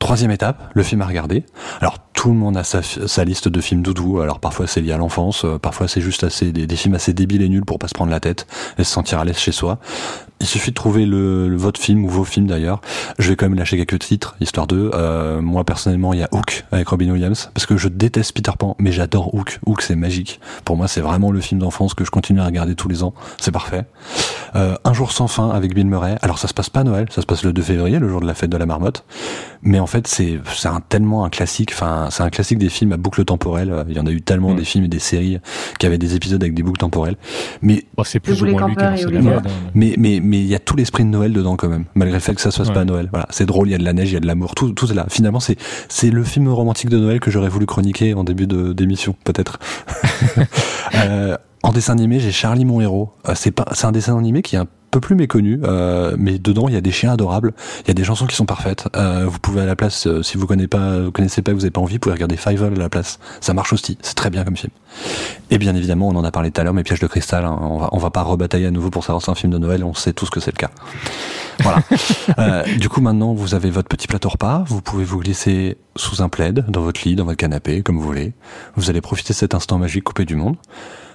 Troisième étape, le film à regarder. Alors tout le monde a sa, sa liste de films doudou. Alors parfois c'est lié à l'enfance, euh, parfois c'est juste assez des, films assez débiles et nuls pour pas se prendre la tête et se sentir à l'aise chez soi. Il suffit de trouver le, le- votre film ou vos films d'ailleurs. Je vais quand même lâcher quelques titres histoire de. Euh, moi personnellement il y a Hook avec Robin Williams parce que je déteste Peter Pan mais j'adore Hook. Hook c'est magique. Pour moi c'est vraiment le film d'enfance que je continue à regarder tous les ans. C'est parfait. Euh, un jour sans fin avec Bill Murray. Alors ça se passe pas à Noël, ça se passe le 2 février, le jour de la fête de la marmotte. Mais en fait, c'est c'est un tellement un classique. Enfin, c'est un classique des films à boucle temporelle. Il y en a eu tellement Mm. des films et des séries qui avaient des épisodes avec des boucles temporelles. Mais Bon, c'est plus ou moins lui mais mais mais il y a tout l'esprit de Noël dedans quand même, malgré le fait que ça se passe Ouais. pas à Noël. Voilà, c'est drôle. Il y a de la neige, il y a de l'amour, tout tout est là. Finalement, c'est c'est le film romantique de Noël que j'aurais voulu chroniquer en début de d'émission, peut-être. Euh, en dessin animé, j'ai Charlie mon héros. Euh, c'est pas, c'est un dessin animé qui est un peu plus méconnu, euh, mais dedans il y a des chiens adorables, il y a des chansons qui sont parfaites. Euh, vous pouvez à la place, euh, si vous connaissez pas, vous connaissez pas, vous avez pas envie, vous pouvez regarder Fievel à la place. Ça marche aussi, c'est très bien comme film. Et bien évidemment, on en a parlé tout à l'heure, mais Pièges de cristal, hein, on va on va pas rebatailler à nouveau pour savoir si c'est un film de Noël, on sait tous que c'est le cas. Voilà. Euh, du coup, maintenant, vous avez votre petit plateau repas. Vous pouvez vous glisser sous un plaid, dans votre lit, dans votre canapé, comme vous voulez. Vous allez profiter de cet instant magique coupé du monde.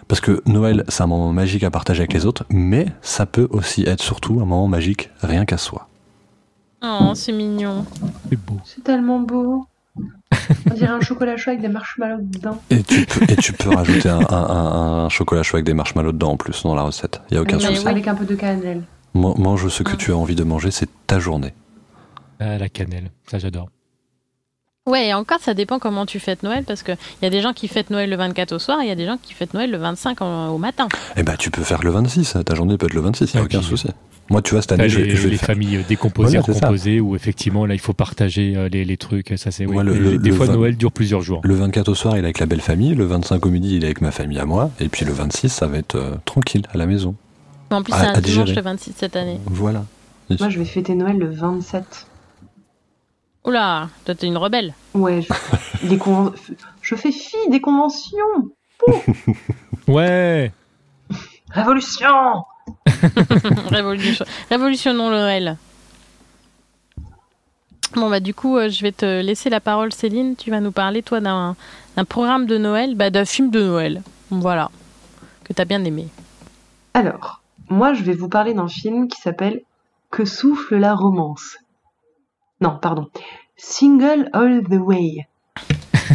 Parce que Noël, c'est un moment magique à partager avec les autres, mais ça peut aussi être surtout un moment magique rien qu'à soi. Oh, c'est mignon. C'est beau. C'est tellement beau. On dirait un chocolat chaud avec des marshmallows dedans. Et tu peux, et tu peux rajouter un, un- un- un chocolat chaud avec des marshmallows dedans en plus dans la recette. Il y a aucun souci. oui. Avec un peu de cannelle. Man- Mange ce que Mm. tu as envie de manger, c'est ta journée. Ah, la cannelle, ça j'adore. Ouais, et encore, ça dépend comment tu fêtes Noël, parce qu'il y a des gens qui fêtent Noël le 24 au soir, et il y a des gens qui fêtent Noël le 25 en- au matin. Eh ben, tu peux faire le 26. Ta journée peut être le 26, il n'y a aucun souci. Moi, tu vois, cette année, je, les, vais- je vais les faire. familles décomposées, Voilà, recomposées, où effectivement là il faut partager euh, les, les trucs. Ça c'est oui. Le- des le fois Noël dure plusieurs jours. Le 24 au soir, il est avec la belle famille. Le 25 au midi, il est avec ma famille à moi. Et puis le 26, ça va être euh, tranquille à la maison. En plus, c'est un dimanche le 26 cette année. Voilà. Moi, je vais fêter Noël le 27. Oula, toi t'es une rebelle. Ouais, je, des conven- je fais fi des conventions. Ouais. Révolution Révolution. Révolutionnons le Noël. Bon bah du coup euh, je vais te laisser la parole Céline, tu vas nous parler toi d'un d'un programme de Noël, bah, d'un film de Noël, voilà, que t'as bien aimé. Alors, moi, je vais vous parler d'un film qui s'appelle Que souffle la romance. Non, pardon. Single All the Way.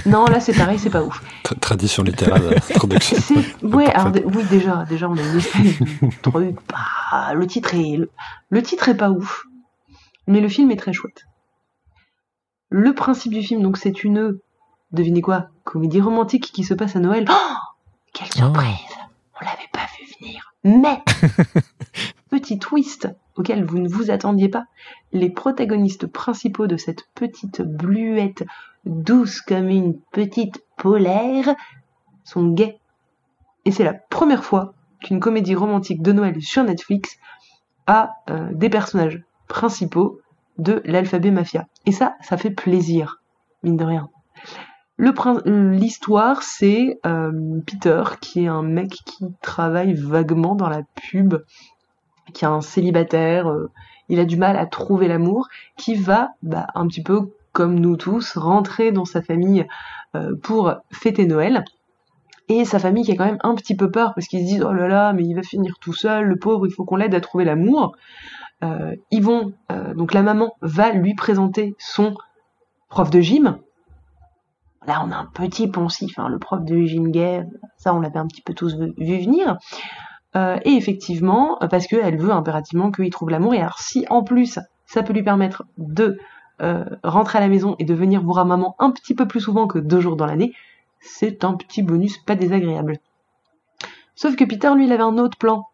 Non, là, c'est pareil, c'est pas ouf. Tra- Tradition littérale, introduction. C'est- Ouais, alors, oui, déjà, déjà, on a une truc. bah, le titre est, le, le titre est pas ouf, mais le film est très chouette. Le principe du film, donc, c'est une, devinez quoi, comédie romantique qui se passe à Noël. Oh Quelle surprise On l'avait pas vu venir. Mais petit twist auquel vous ne vous attendiez pas, les protagonistes principaux de cette petite bluette douce comme une petite polaire sont gays. Et c'est la première fois qu'une comédie romantique de Noël sur Netflix a euh, des personnages principaux de l'alphabet mafia. Et ça, ça fait plaisir, mine de rien. L'histoire, c'est euh, Peter, qui est un mec qui travaille vaguement dans la pub, qui est un célibataire, euh, il a du mal à trouver l'amour, qui va, bah, un petit peu comme nous tous, rentrer dans sa famille euh, pour fêter Noël. Et sa famille qui a quand même un petit peu peur parce qu'ils se disent oh là là mais il va finir tout seul le pauvre il faut qu'on l'aide à trouver l'amour. Euh, ils vont donc la maman va lui présenter son prof de gym. Là on a un petit poncif hein, le prof de gym gay ça on l'avait un petit peu tous vu venir Euh, et effectivement euh, parce qu'elle veut impérativement qu'il trouve l'amour et alors si en plus ça peut lui permettre de euh, rentrer à la maison et de venir voir maman un petit peu plus souvent que deux jours dans l'année c'est un petit bonus pas désagréable. Sauf que Peter, lui, il avait un autre plan.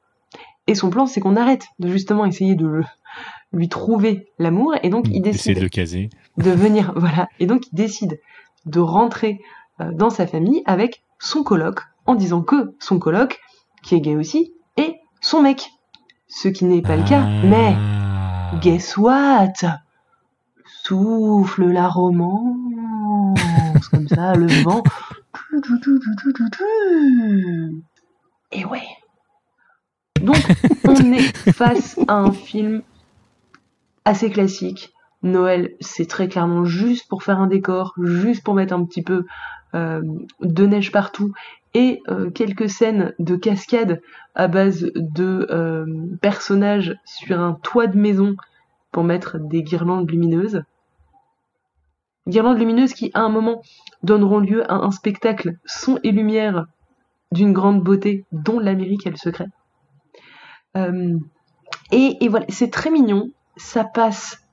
Et son plan, c'est qu'on arrête de justement essayer de le- lui trouver l'amour, et donc il décide de le caser. de venir, voilà, et donc il décide de rentrer euh, dans sa famille avec son coloc, en disant que son coloc, qui est gay aussi, est son mec. Ce qui n'est pas le cas, mais Ah. guess what? Souffle la romance, comme ça, le vent. Et ouais. Donc, on est face à un film assez classique. Noël, c'est très clairement juste pour faire un décor, juste pour mettre un petit peu de neige partout et euh, quelques scènes de cascade à base de euh, personnages sur un toit de maison pour mettre des guirlandes lumineuses. Guirlandes lumineuses qui, à un moment, donneront lieu à un spectacle son et lumière d'une grande beauté dont l'Amérique est le secret. Euh, et, et voilà, c'est très mignon, ça passe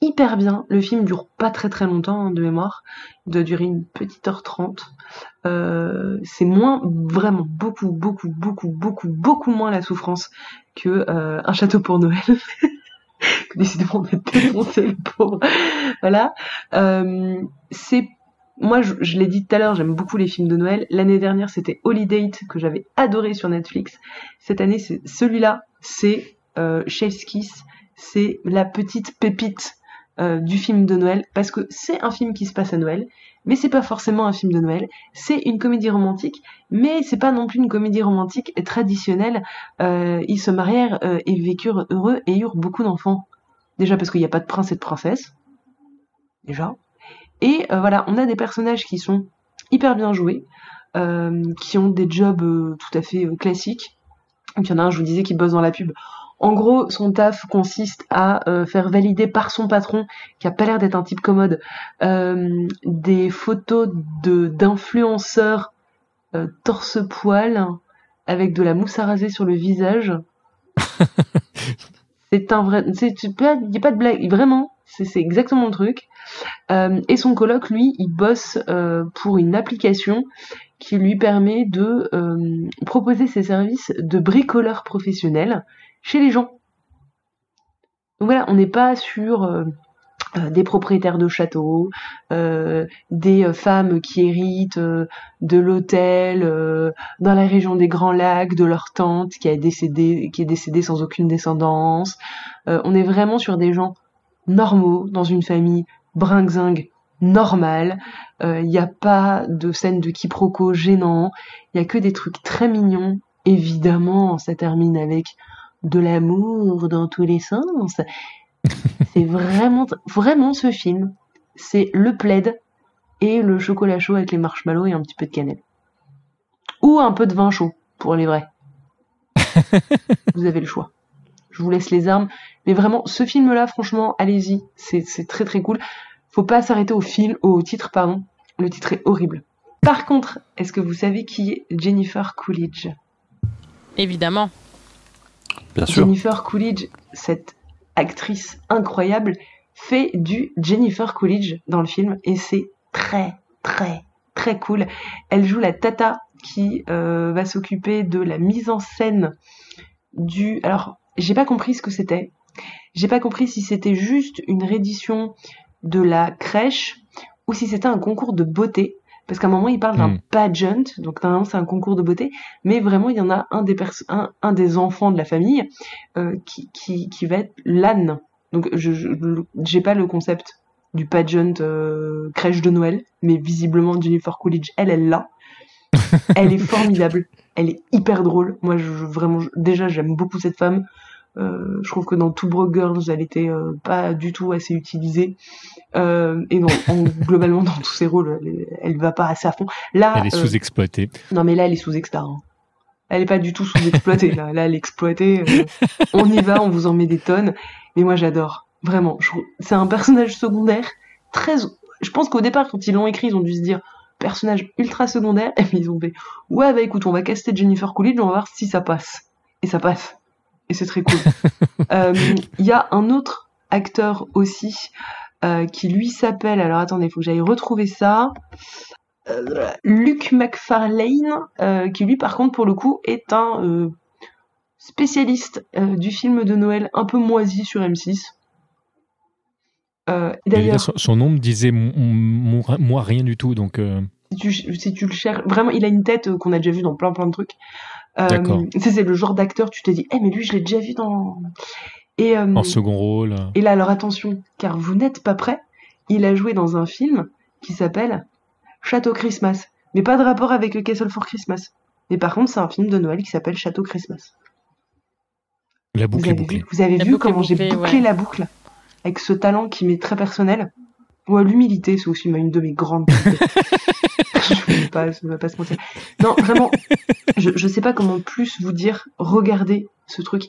hyper bien. Le film dure pas très très longtemps hein, de mémoire, il doit durer une petite heure trente. Euh, c'est moins, vraiment beaucoup, beaucoup, beaucoup, beaucoup, beaucoup moins la souffrance que euh, un château pour Noël. décidément on a défoncé le pauvre. Voilà. Euh, c'est moi, je, l'ai dit tout à l'heure, j'aime beaucoup les films de Noël. L'année dernière, c'était Holiday que j'avais adoré sur Netflix. Cette année, c'est celui-là, c'est euh, c'est la petite pépite euh, du film de Noël parce que c'est un film qui se passe à Noël, mais c'est pas forcément un film de Noël. C'est une comédie romantique, mais c'est pas non plus une comédie romantique traditionnelle. Euh, ils se marièrent euh, et vécurent heureux et eurent beaucoup d'enfants. Déjà parce qu'il n'y a pas de prince et de princesse. Déjà. Et voilà, on a des personnages qui sont hyper bien joués, qui ont des jobs tout à fait classiques. Donc il y en a un, je vous disais, qui bosse dans la pub. En gros, son taf consiste à euh, faire valider par son patron, qui a pas l'air d'être un type commode, euh, des photos de d'influenceurs euh, torse-poil avec de la mousse à raser sur le visage. c'est un vrai, c'est y a pas de blague, vraiment, c'est exactement le truc. Et son coloc, lui, il bosse pour une application qui lui permet de proposer ses services de bricoleur professionnel chez les gens. Donc voilà, on n'est pas sur euh, euh, des propriétaires de châteaux, euh, des femmes qui héritent de l'hôtel dans la région des Grands Lacs de leur tante qui est décédée sans aucune descendance. On est vraiment sur des gens normaux dans une famille bringue normale. Il n'y a pas de scène de quiproquo gênant. Il y a que des trucs très mignons. Évidemment, ça termine avec de l'amour dans tous les sens. c'est vraiment, vraiment ce film. C'est le plaid et le chocolat chaud avec les marshmallows et un petit peu de cannelle. Ou un peu de vin chaud, pour les vrais. vous avez le choix. Je vous laisse les armes. Mais vraiment, ce film-là, franchement, allez-y. C'est, c'est très très cool. Faut pas s'arrêter au film, au titre, pardon. Le titre est horrible. Par contre, est-ce que vous savez qui est Jennifer Coolidge? Évidemment. Jennifer Coolidge, cette actrice incroyable, fait du Jennifer Coolidge dans le film et c'est très très très cool. Elle joue la tata qui euh, va s'occuper de la mise en scène du. Alors, j'ai pas compris ce que c'était. J'ai pas compris si c'était juste une réédition de la crèche ou si c'était un concours de beauté. Parce qu'à un moment, il parle d'un Hmm. pageant, donc normalement c'est un concours de beauté, mais vraiment il y en a un des, pers- un, un des enfants de la famille euh, qui, qui, qui va être l'âne. Donc je je- j'ai pas le concept du pageant euh, crèche de Noël, mais visiblement Jennifer Coolidge, elle, elle l'a. elle est formidable, elle est hyper drôle. Moi, je, je- vraiment, je- déjà, j'aime beaucoup cette femme. Euh, je trouve que dans Two Broke Girls, elle était euh, pas du tout assez utilisée. Euh, et non, en- globalement, dans tous ses rôles, elle, elle va pas assez à fond. Là, Elle est sous-exploitée. non, mais là, elle est sous-extra. hein. Elle est pas du tout sous-exploitée. là. là, elle est exploitée. on y va, on vous en met des tonnes. Mais moi, j'adore. Vraiment. C'est un personnage secondaire très. Je pense qu'au départ, quand ils l'ont écrit, ils ont dû se dire personnage ultra secondaire. Et puis ils ont fait ouais, bah écoute, on va caster Jennifer Coolidge, on va voir si ça passe. Et ça passe. Et c'est très cool. Euh, Il y a un autre acteur aussi euh, qui lui s'appelle. Alors attendez, il faut que j'aille retrouver ça. Euh, Luke McFarlane, qui lui par contre pour le coup est un spécialiste du film de Noël un peu moisi sur M6. Euh, Et D'ailleurs, Son, son nom me disait moi rien du tout, donc euh, Si tu, si tu le cherches, vraiment, il a une tête euh, qu'on a déjà vu dans plein plein de trucs. Euh, D'accord. c'est c'est le genre d'acteur, tu te dis, eh mais lui, je l'ai déjà vu dans. Et, euh, En second rôle. et là, alors attention, car vous n'êtes pas prêts, il a joué dans un film qui s'appelle Château Christmas. Mais pas de rapport avec le Castle for Christmas. Mais par contre, c'est un film de Noël qui s'appelle Château Christmas. La Vous boucle est avez bouclée. vu, vous avez La vu comment j'ai bouclé ouais. la boucle avec ce talent qui m'est très personnel. Ouais, l'humilité, c'est aussi une de mes grandes je ne vais pas, pas se mentir. Non, vraiment, je, je sais pas comment plus vous dire, regardez ce truc.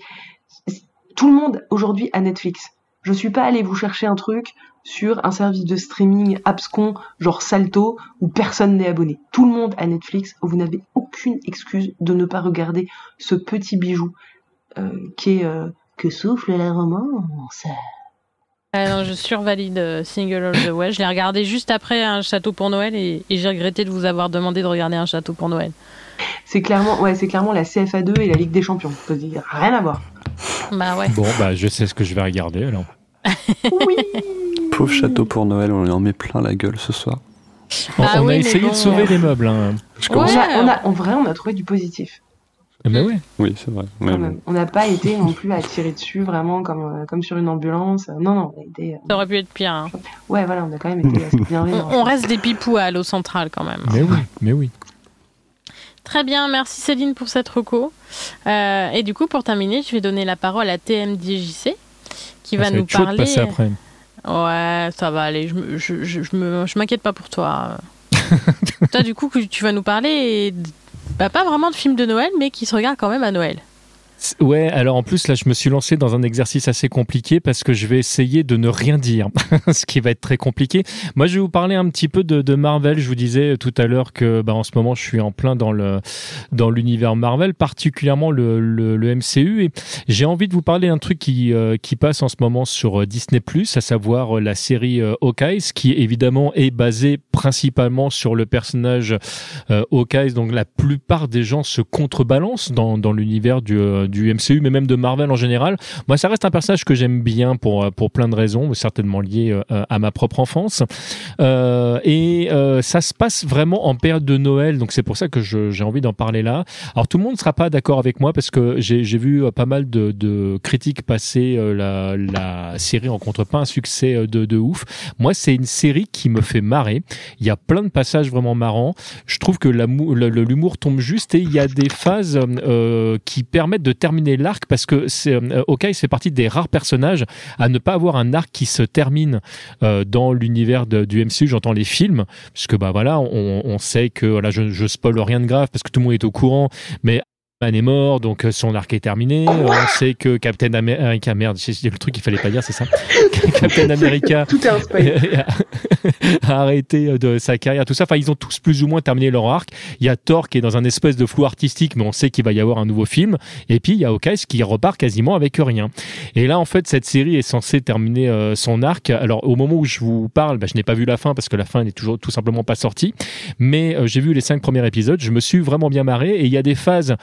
Tout le monde aujourd'hui a Netflix. Je suis pas allé vous chercher un truc sur un service de streaming abscon, genre Salto, où personne n'est abonné. Tout le monde a Netflix. Vous n'avez aucune excuse de ne pas regarder ce petit bijou euh, qui est euh, que souffle la romance. Ah non, je survalide euh, Single All the Way. Je l'ai regardé juste après un château pour Noël et, et j'ai regretté de vous avoir demandé de regarder un château pour Noël. C'est clairement, ouais, c'est clairement la CFA2 et la Ligue des Champions. Rien à voir. Bah ouais. Bon, bah, je sais ce que je vais regarder alors. Oui. Pauvre château pour Noël, on lui en met plein la gueule ce soir. On, Ah on oui, a essayé bon, de sauver euh, les meubles. Hein. Je On commence- Ouais. a, on a, en vrai, on a trouvé du positif. Eh ben ouais. Oui, c'est vrai. Mais. On n'a pas été non plus à tirer dessus vraiment comme, euh, comme sur une ambulance. Non, non, on a été. euh, Ça aurait pu être pire. hein. Ouais, voilà, on a quand même été assez On, bienveillants. on reste des pipous à Allo Central quand même. Mais oui, mais oui. Très bien, merci Céline pour cette reco. Euh, et du coup, pour terminer, je vais donner la parole à TMDJC qui Ah, va ça nous être chaud de parler. passer après. Ouais, ça va aller. Je, je, je, je m'inquiète pas pour toi. toi, du coup, que tu vas nous parler, et, bah, pas vraiment de film de Noël, mais qui se regarde quand même à Noël. Ouais, alors en plus là je me suis lancé dans un exercice assez compliqué parce que je vais essayer de ne rien dire, ce qui va être très compliqué. Moi je vais vous parler un petit peu de, Marvel. Je vous disais tout à l'heure que bah, en ce moment je suis en plein dans le dans l'univers Marvel, particulièrement le, le, le MCU et j'ai envie de vous parler d'un truc qui euh, qui passe en ce moment sur euh, Disney+, à savoir euh, la série euh, Hawkeye, qui évidemment est basée principalement sur le personnage euh, Hawkeye. Donc la plupart des gens se contrebalancent dans, dans l'univers du, euh, du MCU, mais même de Marvel en général. Moi, ça reste un personnage que j'aime bien pour, euh, pour plein de raisons, certainement liées euh, à ma propre enfance. Euh, et euh, ça se passe vraiment en période de Noël, donc c'est pour ça que j'ai envie d'en parler là. Alors tout le monde ne sera pas d'accord avec moi parce que j'ai vu euh, pas mal de, critiques passer euh, la, la série rencontre pas un succès euh, de, ouf. Moi, c'est une série qui me fait marrer. Il y a plein de passages vraiment marrants. Je trouve que l'humour tombe juste et il y a des phases euh, qui permettent de terminer l'arc parce que c'est euh, c'est partie des rares personnages à ne pas avoir un arc qui se termine euh, dans l'univers du MCU. J'entends les films puisque bah voilà, on, sait que voilà, je, je spoil rien de grave parce que tout le monde est au courant, mais Man est mort, donc euh, son arc est terminé. Euh, on sait que Captain America, merde, c'est c'est le truc qu'il fallait pas dire, c'est ça. Captain America Tout spoil. a arrêté de sa carrière, tout ça. Enfin, ils ont tous plus ou moins terminé leur arc. Il y a Thor qui est dans un espèce de flou artistique, mais on sait qu'il va y avoir un nouveau film. Et puis il y a Hawkeye qui repart quasiment avec rien. Et là, en fait, cette série est censée terminer euh, son arc. Alors, au moment où je vous parle, bah, je n'ai pas vu la fin parce que la fin n'est toujours tout simplement pas sortie. Mais euh, j'ai vu les cinq premiers épisodes. Je me suis vraiment bien marré. Et il y a des phases euh,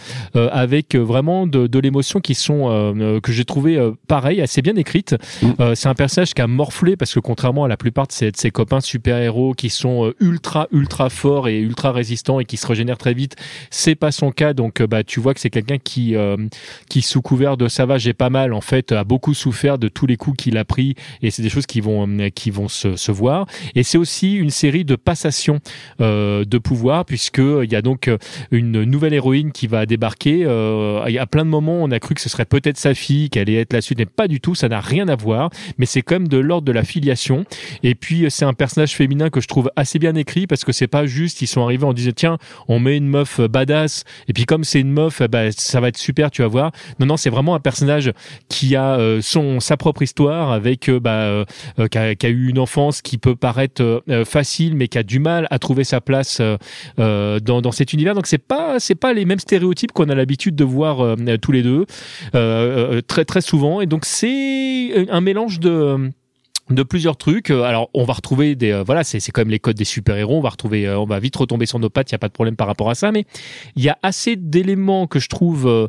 avec euh, vraiment de, de l'émotion qui sont euh, euh, que j'ai trouvé euh, pareil, assez bien écrites. Euh, c'est un personnage qui a morflé parce que contrairement à la plupart de ses, de ses copains super-héros qui sont euh, ultra ultra forts et ultra résistants et qui se régénèrent très vite, c'est pas son cas. Donc euh, bah tu vois que c'est quelqu'un qui euh, qui sous couvert de ça va, j'ai pas mal en fait a beaucoup souffert de tous les coups qu'il a pris et c'est des choses qui vont euh, qui vont se, se voir. Et c'est aussi une série de passations euh, de pouvoir puisque il y a donc euh, une nouvelle héroïne qui va débarquer. Euh, il y a plein de moments, on a cru que ce serait peut-être sa fille, qu'elle allait être la suite, mais pas du tout. Ça n'a rien à voir. Mais c'est même de l'ordre de la filiation. Et puis euh, c'est un personnage féminin que je trouve assez bien écrit parce que c'est pas juste. Ils sont arrivés, on disait tiens, on met une meuf euh, badass. Et puis comme c'est une meuf, euh, bah, ça va être super, tu vas voir. Non non, c'est vraiment un personnage qui a euh, son sa propre histoire avec euh, bah, euh, euh, qui, a, qui eu une enfance qui peut paraître euh, euh, facile, mais qui a du mal à trouver sa place euh, euh, dans, dans cet univers. Donc c'est pas c'est pas les mêmes stéréotypes qu'on a l'habitude de voir euh, tous les deux euh, euh, très très souvent. Et donc c'est un mélange de de plusieurs trucs. Euh, Alors, on va retrouver des, euh, voilà, c'est quand même les codes des super héros. On va retrouver, euh, on va vite retomber sur nos pattes. Il y a pas de problème par rapport à ça, mais il y a assez d'éléments que je trouve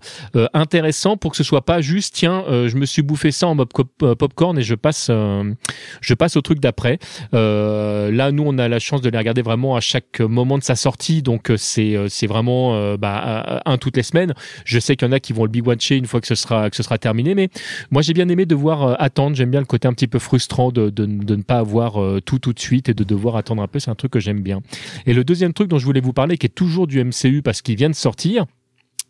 intéressants pour que ce soit pas juste, tiens, je me suis bouffé ça en popcorn et je passe, je passe au truc d'après. Là, nous, on a la chance de les regarder vraiment à chaque moment de sa sortie, donc c'est vraiment bah, un toutes les semaines. Je sais qu'il y en a qui vont le big watcher une fois que ce sera que ce sera terminé, mais moi, j'ai bien aimé devoir attendre. J'aime bien le côté un petit peu frustrant de, ne pas avoir euh, tout tout de suite et de devoir attendre un peu. C'est un truc que j'aime bien. Et le deuxième truc dont je voulais vous parler, qui est toujours du MCU parce qu'il vient de sortir,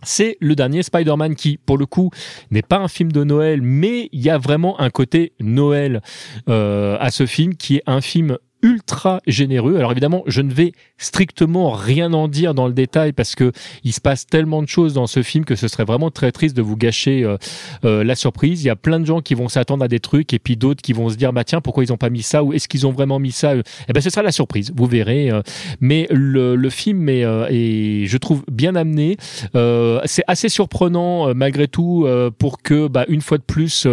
c'est le dernier Spider-Man qui, pour le coup, n'est pas un film de Noël, mais il y a vraiment un côté Noël euh, à ce film qui est un film ultra généreux. Alors évidemment, je ne vais strictement rien en dire dans le détail parce que il se passe tellement de choses dans ce film que ce serait vraiment très triste de vous gâcher euh, euh, la surprise. Il y a plein de gens qui vont s'attendre à des trucs et puis d'autres qui vont se dire bah tiens pourquoi ils ont pas mis ça ou est-ce qu'ils ont vraiment mis ça Eh ben ce sera la surprise, vous verrez. euh. mais le, le film est, euh, est, je trouve bien amené. Euh, c'est assez surprenant malgré tout pour que bah, une fois de plus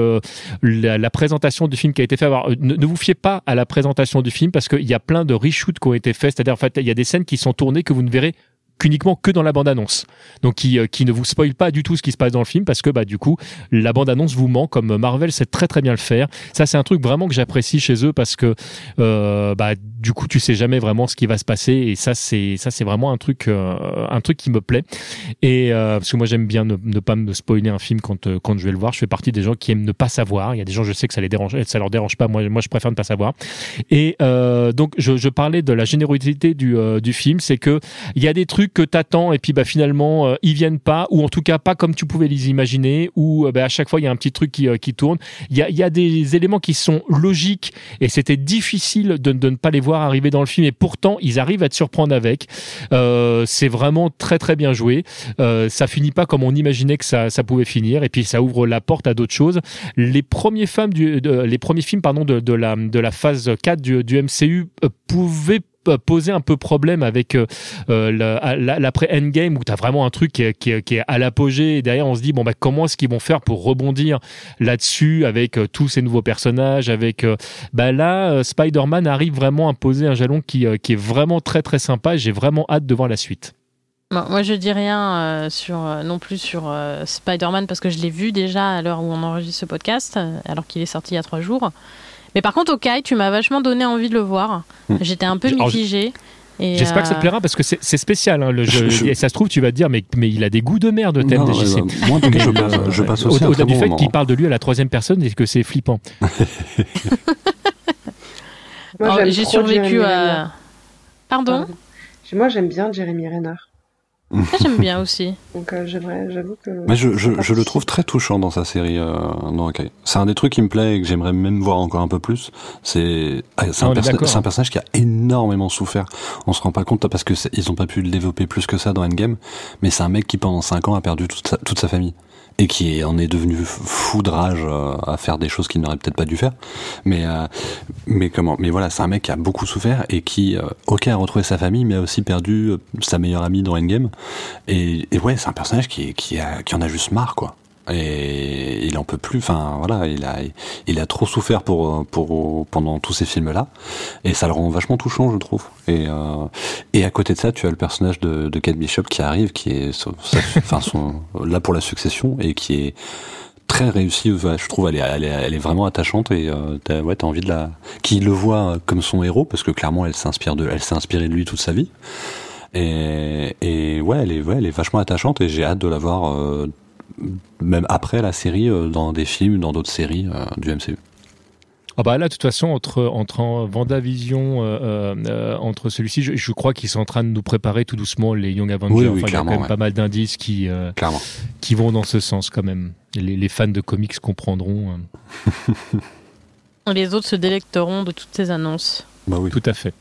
la, la présentation du film qui a été faite. Ne, ne vous fiez pas à la présentation du film qu'il y a plein de reshoots qui ont été faits. C'est-à-dire en fait il y a des scènes qui sont tournées que vous ne verrez qu'uniquement que dans la bande-annonce. Donc qui, euh, qui ne vous spoil pas du tout ce qui se passe dans le film parce que bah du coup la bande-annonce vous ment comme Marvel sait très très bien le faire. Ça c'est un truc vraiment que j'apprécie chez eux parce que euh, bah du coup tu sais jamais vraiment ce qui va se passer et ça c'est ça c'est vraiment un truc euh, un truc qui me plaît et euh, parce que moi j'aime bien ne, pas me spoiler un film quand euh, quand je vais le voir. Je fais partie des gens qui aiment ne pas savoir. Il y a des gens je sais que ça les dérange, ça leur dérange pas. Moi moi je préfère ne pas savoir. Et donc je, parlais de la générosité du du film, c'est que il y a des trucs que t'attends et puis bah finalement ils viennent pas ou en tout cas pas comme tu pouvais les imaginer ou bah, à chaque fois il y a un petit truc qui, qui tourne il y a, y a des éléments qui sont logiques et c'était difficile de, de ne pas les voir arriver dans le film et pourtant ils arrivent à te surprendre avec. Euh, c'est vraiment très très bien joué. Euh, ça finit pas comme on imaginait que ça, pouvait finir et puis ça ouvre la porte à d'autres choses. Les premiers films du, de, les premiers films pardon de, de la de la phase 4 du, du MCU euh, pouvaient poser un peu problème avec euh, euh, la- la- l'après Endgame où tu as vraiment un truc qui est, à l'apogée et derrière on se dit bon bah comment est-ce qu'ils vont faire pour rebondir là-dessus avec euh, tous ces nouveaux personnages avec bah là Spider-Man arrive vraiment à poser un jalon qui, est vraiment très très sympa j'ai vraiment hâte de voir la suite. Moi, je dis rien sur, non plus sur euh, Spider-Man parce que je l'ai vu déjà à l'heure où on enregistre ce podcast, alors qu'il est sorti il y a trois jours. Mais par contre, Okai, tu m'as vachement donné envie de le voir. Hmm. J'étais un peu et, J'espère que ça euh, te plaira parce que c'est spécial hein, le jeu. Je- je- Et ça se trouve tu vas te dire mais, mais il a des goûts de merde thème Non, bah, moi, je passe, je passe aussi un Au-delà du bon fait qu'il parle de lui à la troisième personne et que c'est flippant. Moi, oh, J'ai survécu Jeremy à. Pardon Moi, j'aime bien Jeremy Renner. Ça, J'aime bien aussi. Donc, euh, j'aimerais, j'avoue que. Mais je, je, je le trouve très touchant dans sa série. Euh, dans Hawkeye. C'est un des trucs qui me plaît et que j'aimerais même voir encore un peu plus. C'est ah, c'est un, est perso- d'accord, c'est un personnage qui a énormément souffert. On se rend pas compte parce que c'est- ils ont pas pu le développer plus que ça dans Endgame. Mais c'est un mec qui pendant 5 ans a perdu toute sa, toute sa famille et qui en est devenu fou de rage euh, à faire des choses qu'il n'aurait peut-être pas dû faire. Mais euh, mais comment Mais voilà, c'est un mec qui a beaucoup souffert et qui, euh, ok, a retrouvé sa famille, mais a aussi perdu euh, sa meilleure amie dans Endgame. Et, et ouais, c'est un personnage qui, qui, qui en a juste marre, quoi. Et il en peut plus. Enfin, voilà, il a, il a trop souffert pour, pour pendant tous ces films-là, et ça le rend vachement touchant, je trouve. Et, euh, et à côté de ça, tu as le personnage de, de Kate Bishop qui arrive, qui est, enfin, son, là pour la succession et qui est très réussie. Je trouve, elle est, elle est, vraiment attachante et euh, t'as, ouais, t'as envie de la, qui le voit comme son héros parce que clairement, elle s'inspire de, elle s'est inspirée de lui toute sa vie. Et, et ouais, elle est, ouais, elle est vachement attachante et j'ai hâte de la voir euh, même après la série euh, dans des films, dans d'autres séries euh, du MCU. Ah bah là, de toute façon, entre, entre en Vendavision, euh, entre celui-ci, je, je crois qu'ils sont en train de nous préparer tout doucement les Young Avengers. Oui, oui, Enfin, il y a quand même ouais. pas mal d'indices qui, euh, Clairement. qui vont dans ce sens quand même. Les, les fans de comics comprendront. euh. Les autres se délecteront de toutes ces annonces. Bah oui. Tout à fait.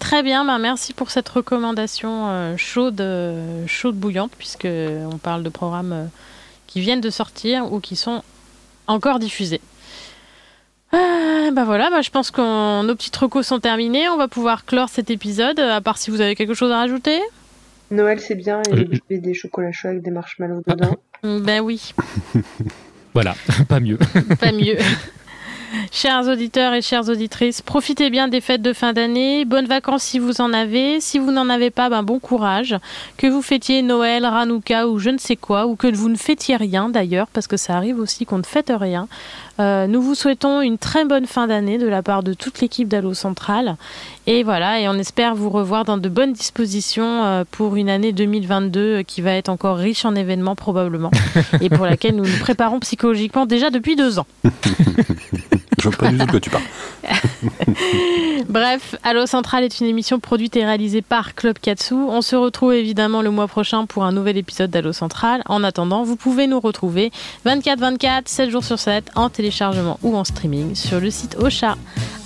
Très bien, bah merci pour cette recommandation euh, chaude, euh, chaude bouillante, puisque on parle de programmes euh, qui viennent de sortir ou qui sont encore diffusés. Ah, bah voilà, bah je pense que nos petites recos sont terminées. On va pouvoir clore cet épisode, à part si vous avez quelque chose à rajouter. Noël, c'est bien, et Euh, des chocolats chauds avec des marshmallows dedans. Mm, Ben oui, Voilà, pas mieux. pas mieux. Chers auditeurs et chères auditrices, profitez bien des fêtes de fin d'année. Bonnes vacances si vous en avez. Si vous n'en avez pas, ben bon courage. Que vous fêtiez Noël, Hanouka ou je ne sais quoi, ou que vous ne fêtiez rien d'ailleurs, parce que ça arrive aussi qu'on ne fête rien. Euh, nous vous souhaitons une très bonne fin d'année de la part de toute l'équipe d'Allo Central. Et voilà, et on espère vous revoir dans de bonnes dispositions euh, pour une année 2022 euh, qui va être encore riche en événements probablement, et pour laquelle nous nous préparons psychologiquement déjà depuis deux ans. Je vois pas du tout de quoi tu parles. Bref, Allo Central est une émission produite et réalisée par Club Katsu. On se retrouve évidemment le mois prochain pour un nouvel épisode d'Allo Central. En attendant, vous pouvez nous retrouver 24-24, 7 jours sur 7, en téléchargement ou en streaming sur le site Ocha.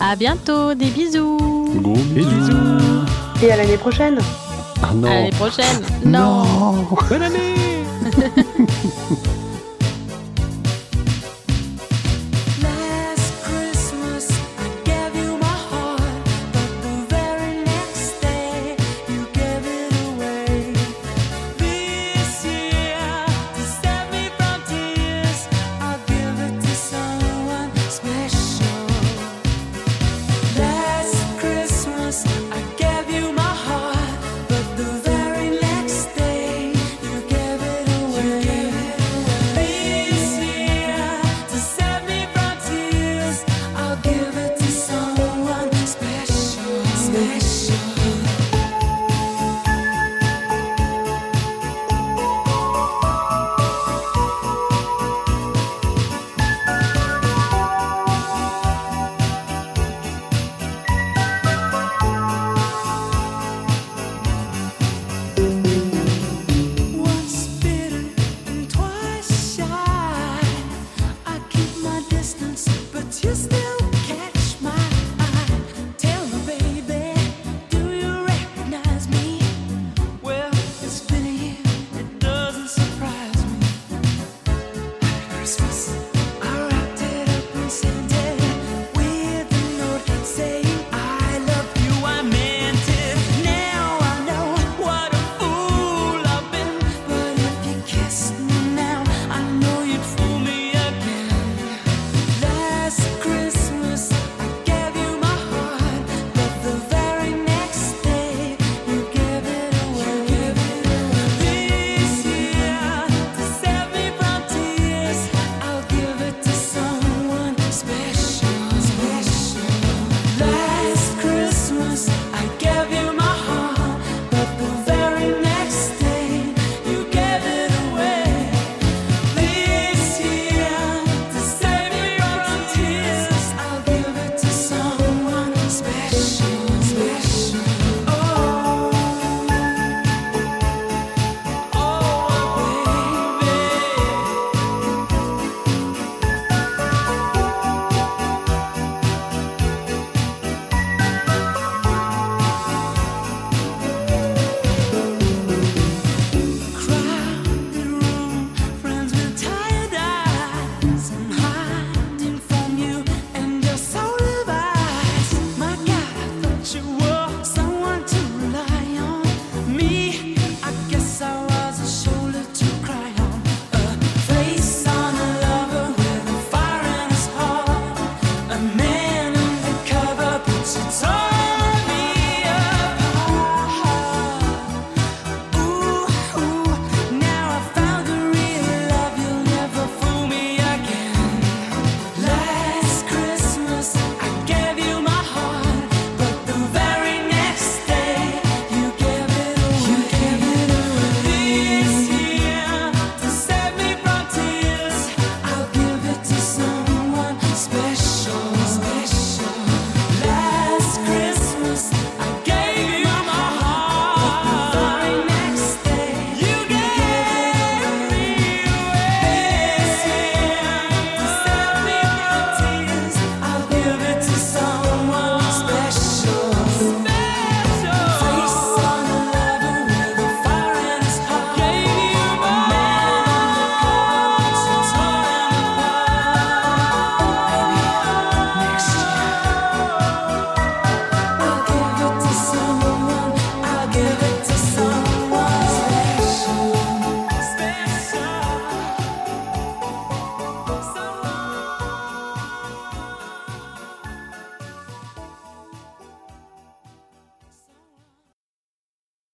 À bientôt, des bisous Gros bisous. Et à l'année prochaine Ah non. À l'année prochaine Non. Bonne année